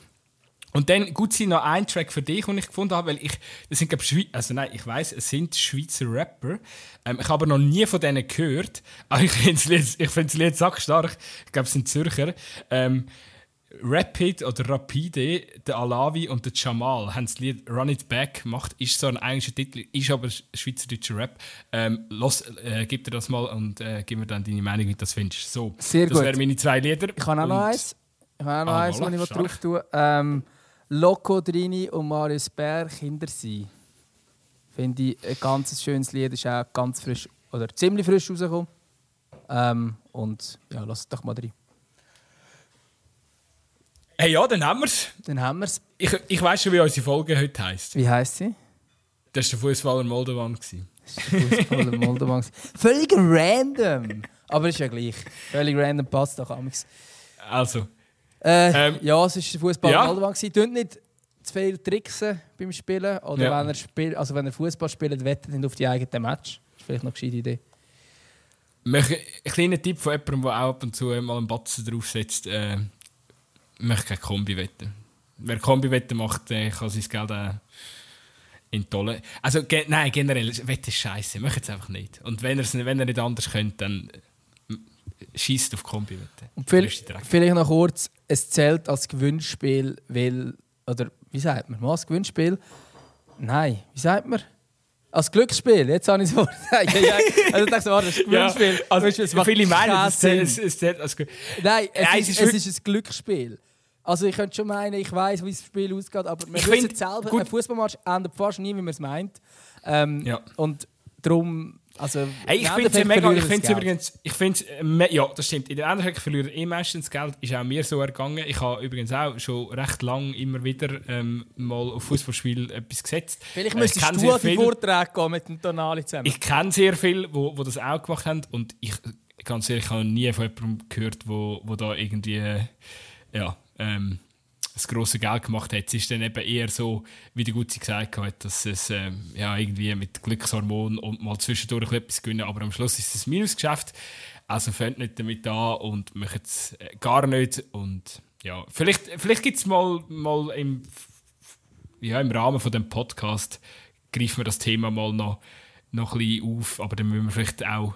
Und dann gut sind noch ein Track für dich, den ich gefunden habe, weil ich, das sind glaube Schweiz, also nein, ich weiß, es sind Schweizer Rapper. Ähm, ich habe aber noch nie von denen gehört. [laughs] Aber ich finde das Lied, ich finde das Lied sackstark. Ich glaube, es sind Zürcher. Ähm, Rapid oder Rapide, der Alavi und der Jamal haben das Lied Run It Back gemacht. Ist so ein englischer Titel, ist aber schweizerdeutscher Rap. Ähm, los, äh, gib dir das mal und äh, gib mir dann deine Meinung, wie du das findest. So, Sehr das wären meine zwei Lieder. Ich habe auch noch eins. Ich habe auch noch Ah, eins, voilà, das ich drauf tue. Ähm, Loco Drini und Marius Bär, Kinder sein. Finde ich ein ganz schönes Lied. Ist auch ganz frisch, oder ziemlich frisch rausgekommen. Ähm, und ja, lass es doch mal rein. Hey, ja, dann haben wir es. Dann haben wir es. Ich, ich weiß schon, wie unsere Folge heute heisst. Wie heisst sie? Das war der Fußballer Moldovan. gewesen. Fußball der Moldau. Völlig random. Aber ist ja gleich. Völlig random passt doch amigs. Also, Äh, Ähm, ja, es war Fußball ja. Moldau. Tut nicht zu viel tricksen beim Spielen. Oder Ja. wenn er, spiel, also wenn er Fußball spielt, wettet nicht auf die eigenen Match. Das ist vielleicht noch eine gescheite Idee. ein kleiner Tipp von jemandem, der auch ab und zu mal einen Batzen draufsetzt. Äh, möchte keine Kombi wetten. Wer Kombi wetten macht, der kann sein Geld auch in Tolle. Also, ge nein, generell, Wetten ist scheiße. Möchte es einfach nicht. Und wenn, wenn er nicht anders könnte, dann schießt auf Kombi. Und vielleicht noch kurz, es zählt als Gewinnspiel, weil, oder wie sagt man, was, Gewinnspiel? Nein, wie sagt man? Als Glücksspiel, jetzt habe ich es Wort. ja, ja. Also ich dachte, so, das ist ein Ja, Gewinnspiel. also, Weißt es macht viele meinen, es zählt- es- es zählt als Ge- Nein, es, Nein, ist, es es ist ist, ein Glücksspiel. Also ich könnte schon meinen, ich weiß, wie das Spiel ausgeht, aber man wissen selber, gut. ein Fußballmatch endet fast nie, wie man es meint. Ähm, Ja. Und darum, also Hey, ich finde es mega, ich finde übrigens, ich finde me- ja, das stimmt. In der Endeffekt verlieren eh meistens Geld, ist auch mir so ergangen. Ich habe übrigens auch schon recht lang immer wieder ähm, mal auf Fußballspiel etwas gesetzt. Vielleicht Äh, ich müsstest du an die Vorträge gehen mit dem Tonali zusammen. Ich kenne sehr viele, wo, wo das auch gemacht haben und ich, ganz ehrlich, ich habe nie von jemandem gehört, wo, wo da irgendwie, äh, ja, ähm, das grosse Geld gemacht hat. Es ist dann eben eher so, wie der Gutzi gesagt hat, dass es ähm, ja, irgendwie mit Glückshormonen und mal zwischendurch etwas gewinnen, aber am Schluss ist es ein Minusgeschäft. Also fängt nicht damit an und macht es äh, gar nicht. Und ja, vielleicht, vielleicht gibt es mal, mal im, ja, im Rahmen von dem Podcast greifen wir das Thema mal noch, noch ein bisschen auf, aber dann müssen wir vielleicht auch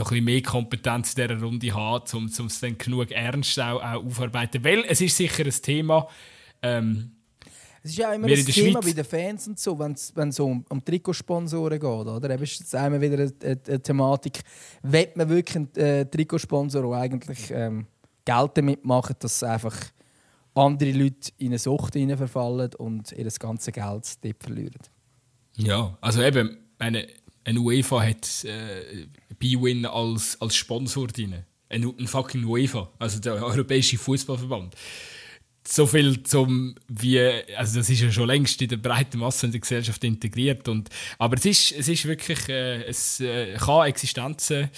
noch ein bisschen mehr Kompetenz in dieser Runde haben, um, um es dann genug ernst auch, auch aufarbeiten. Weil es ist sicher ein Thema, ähm, Es ist ja immer ein Thema Schweiz- bei den Fans und so, wenn es so um, um Trikotsponsoren geht. Oder? Eben ist jetzt einmal wieder eine, eine, eine Thematik. Will man wirklich einen äh, Trikotsponsor, der eigentlich ähm, Geld damit macht, dass einfach andere Leute in eine Sucht verfallen und ihr ganzes Geld dort verlieren? ja, also eben, eine, eine UEFA hat äh, B-Win als, als Sponsor drin. Ein, ein fucking UEFA, also der Europäische Fußballverband. so viel zum wie also das ist ja schon längst in der breiten Masse in der Gesellschaft integriert und aber es ist es ist wirklich äh, es äh, kann Existenzen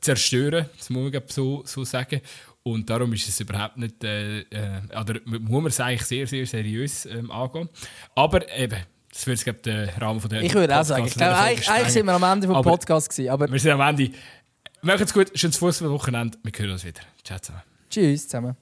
zerstören das muss man so so sagen und darum ist es überhaupt nicht äh, äh, oder muss man es eigentlich sehr sehr seriös ähm, angehen aber eben das wird glaube der Rahmen von der Ich würde auch sagen, ich glaube, eigentlich, eigentlich sind wir am Ende vom Aber- Podcast gewesen, aber wir sind am Ende Macht's gut, schönes Fußballwochenende. Wir hören uns wieder. Ciao zusammen. tschüss zusammen.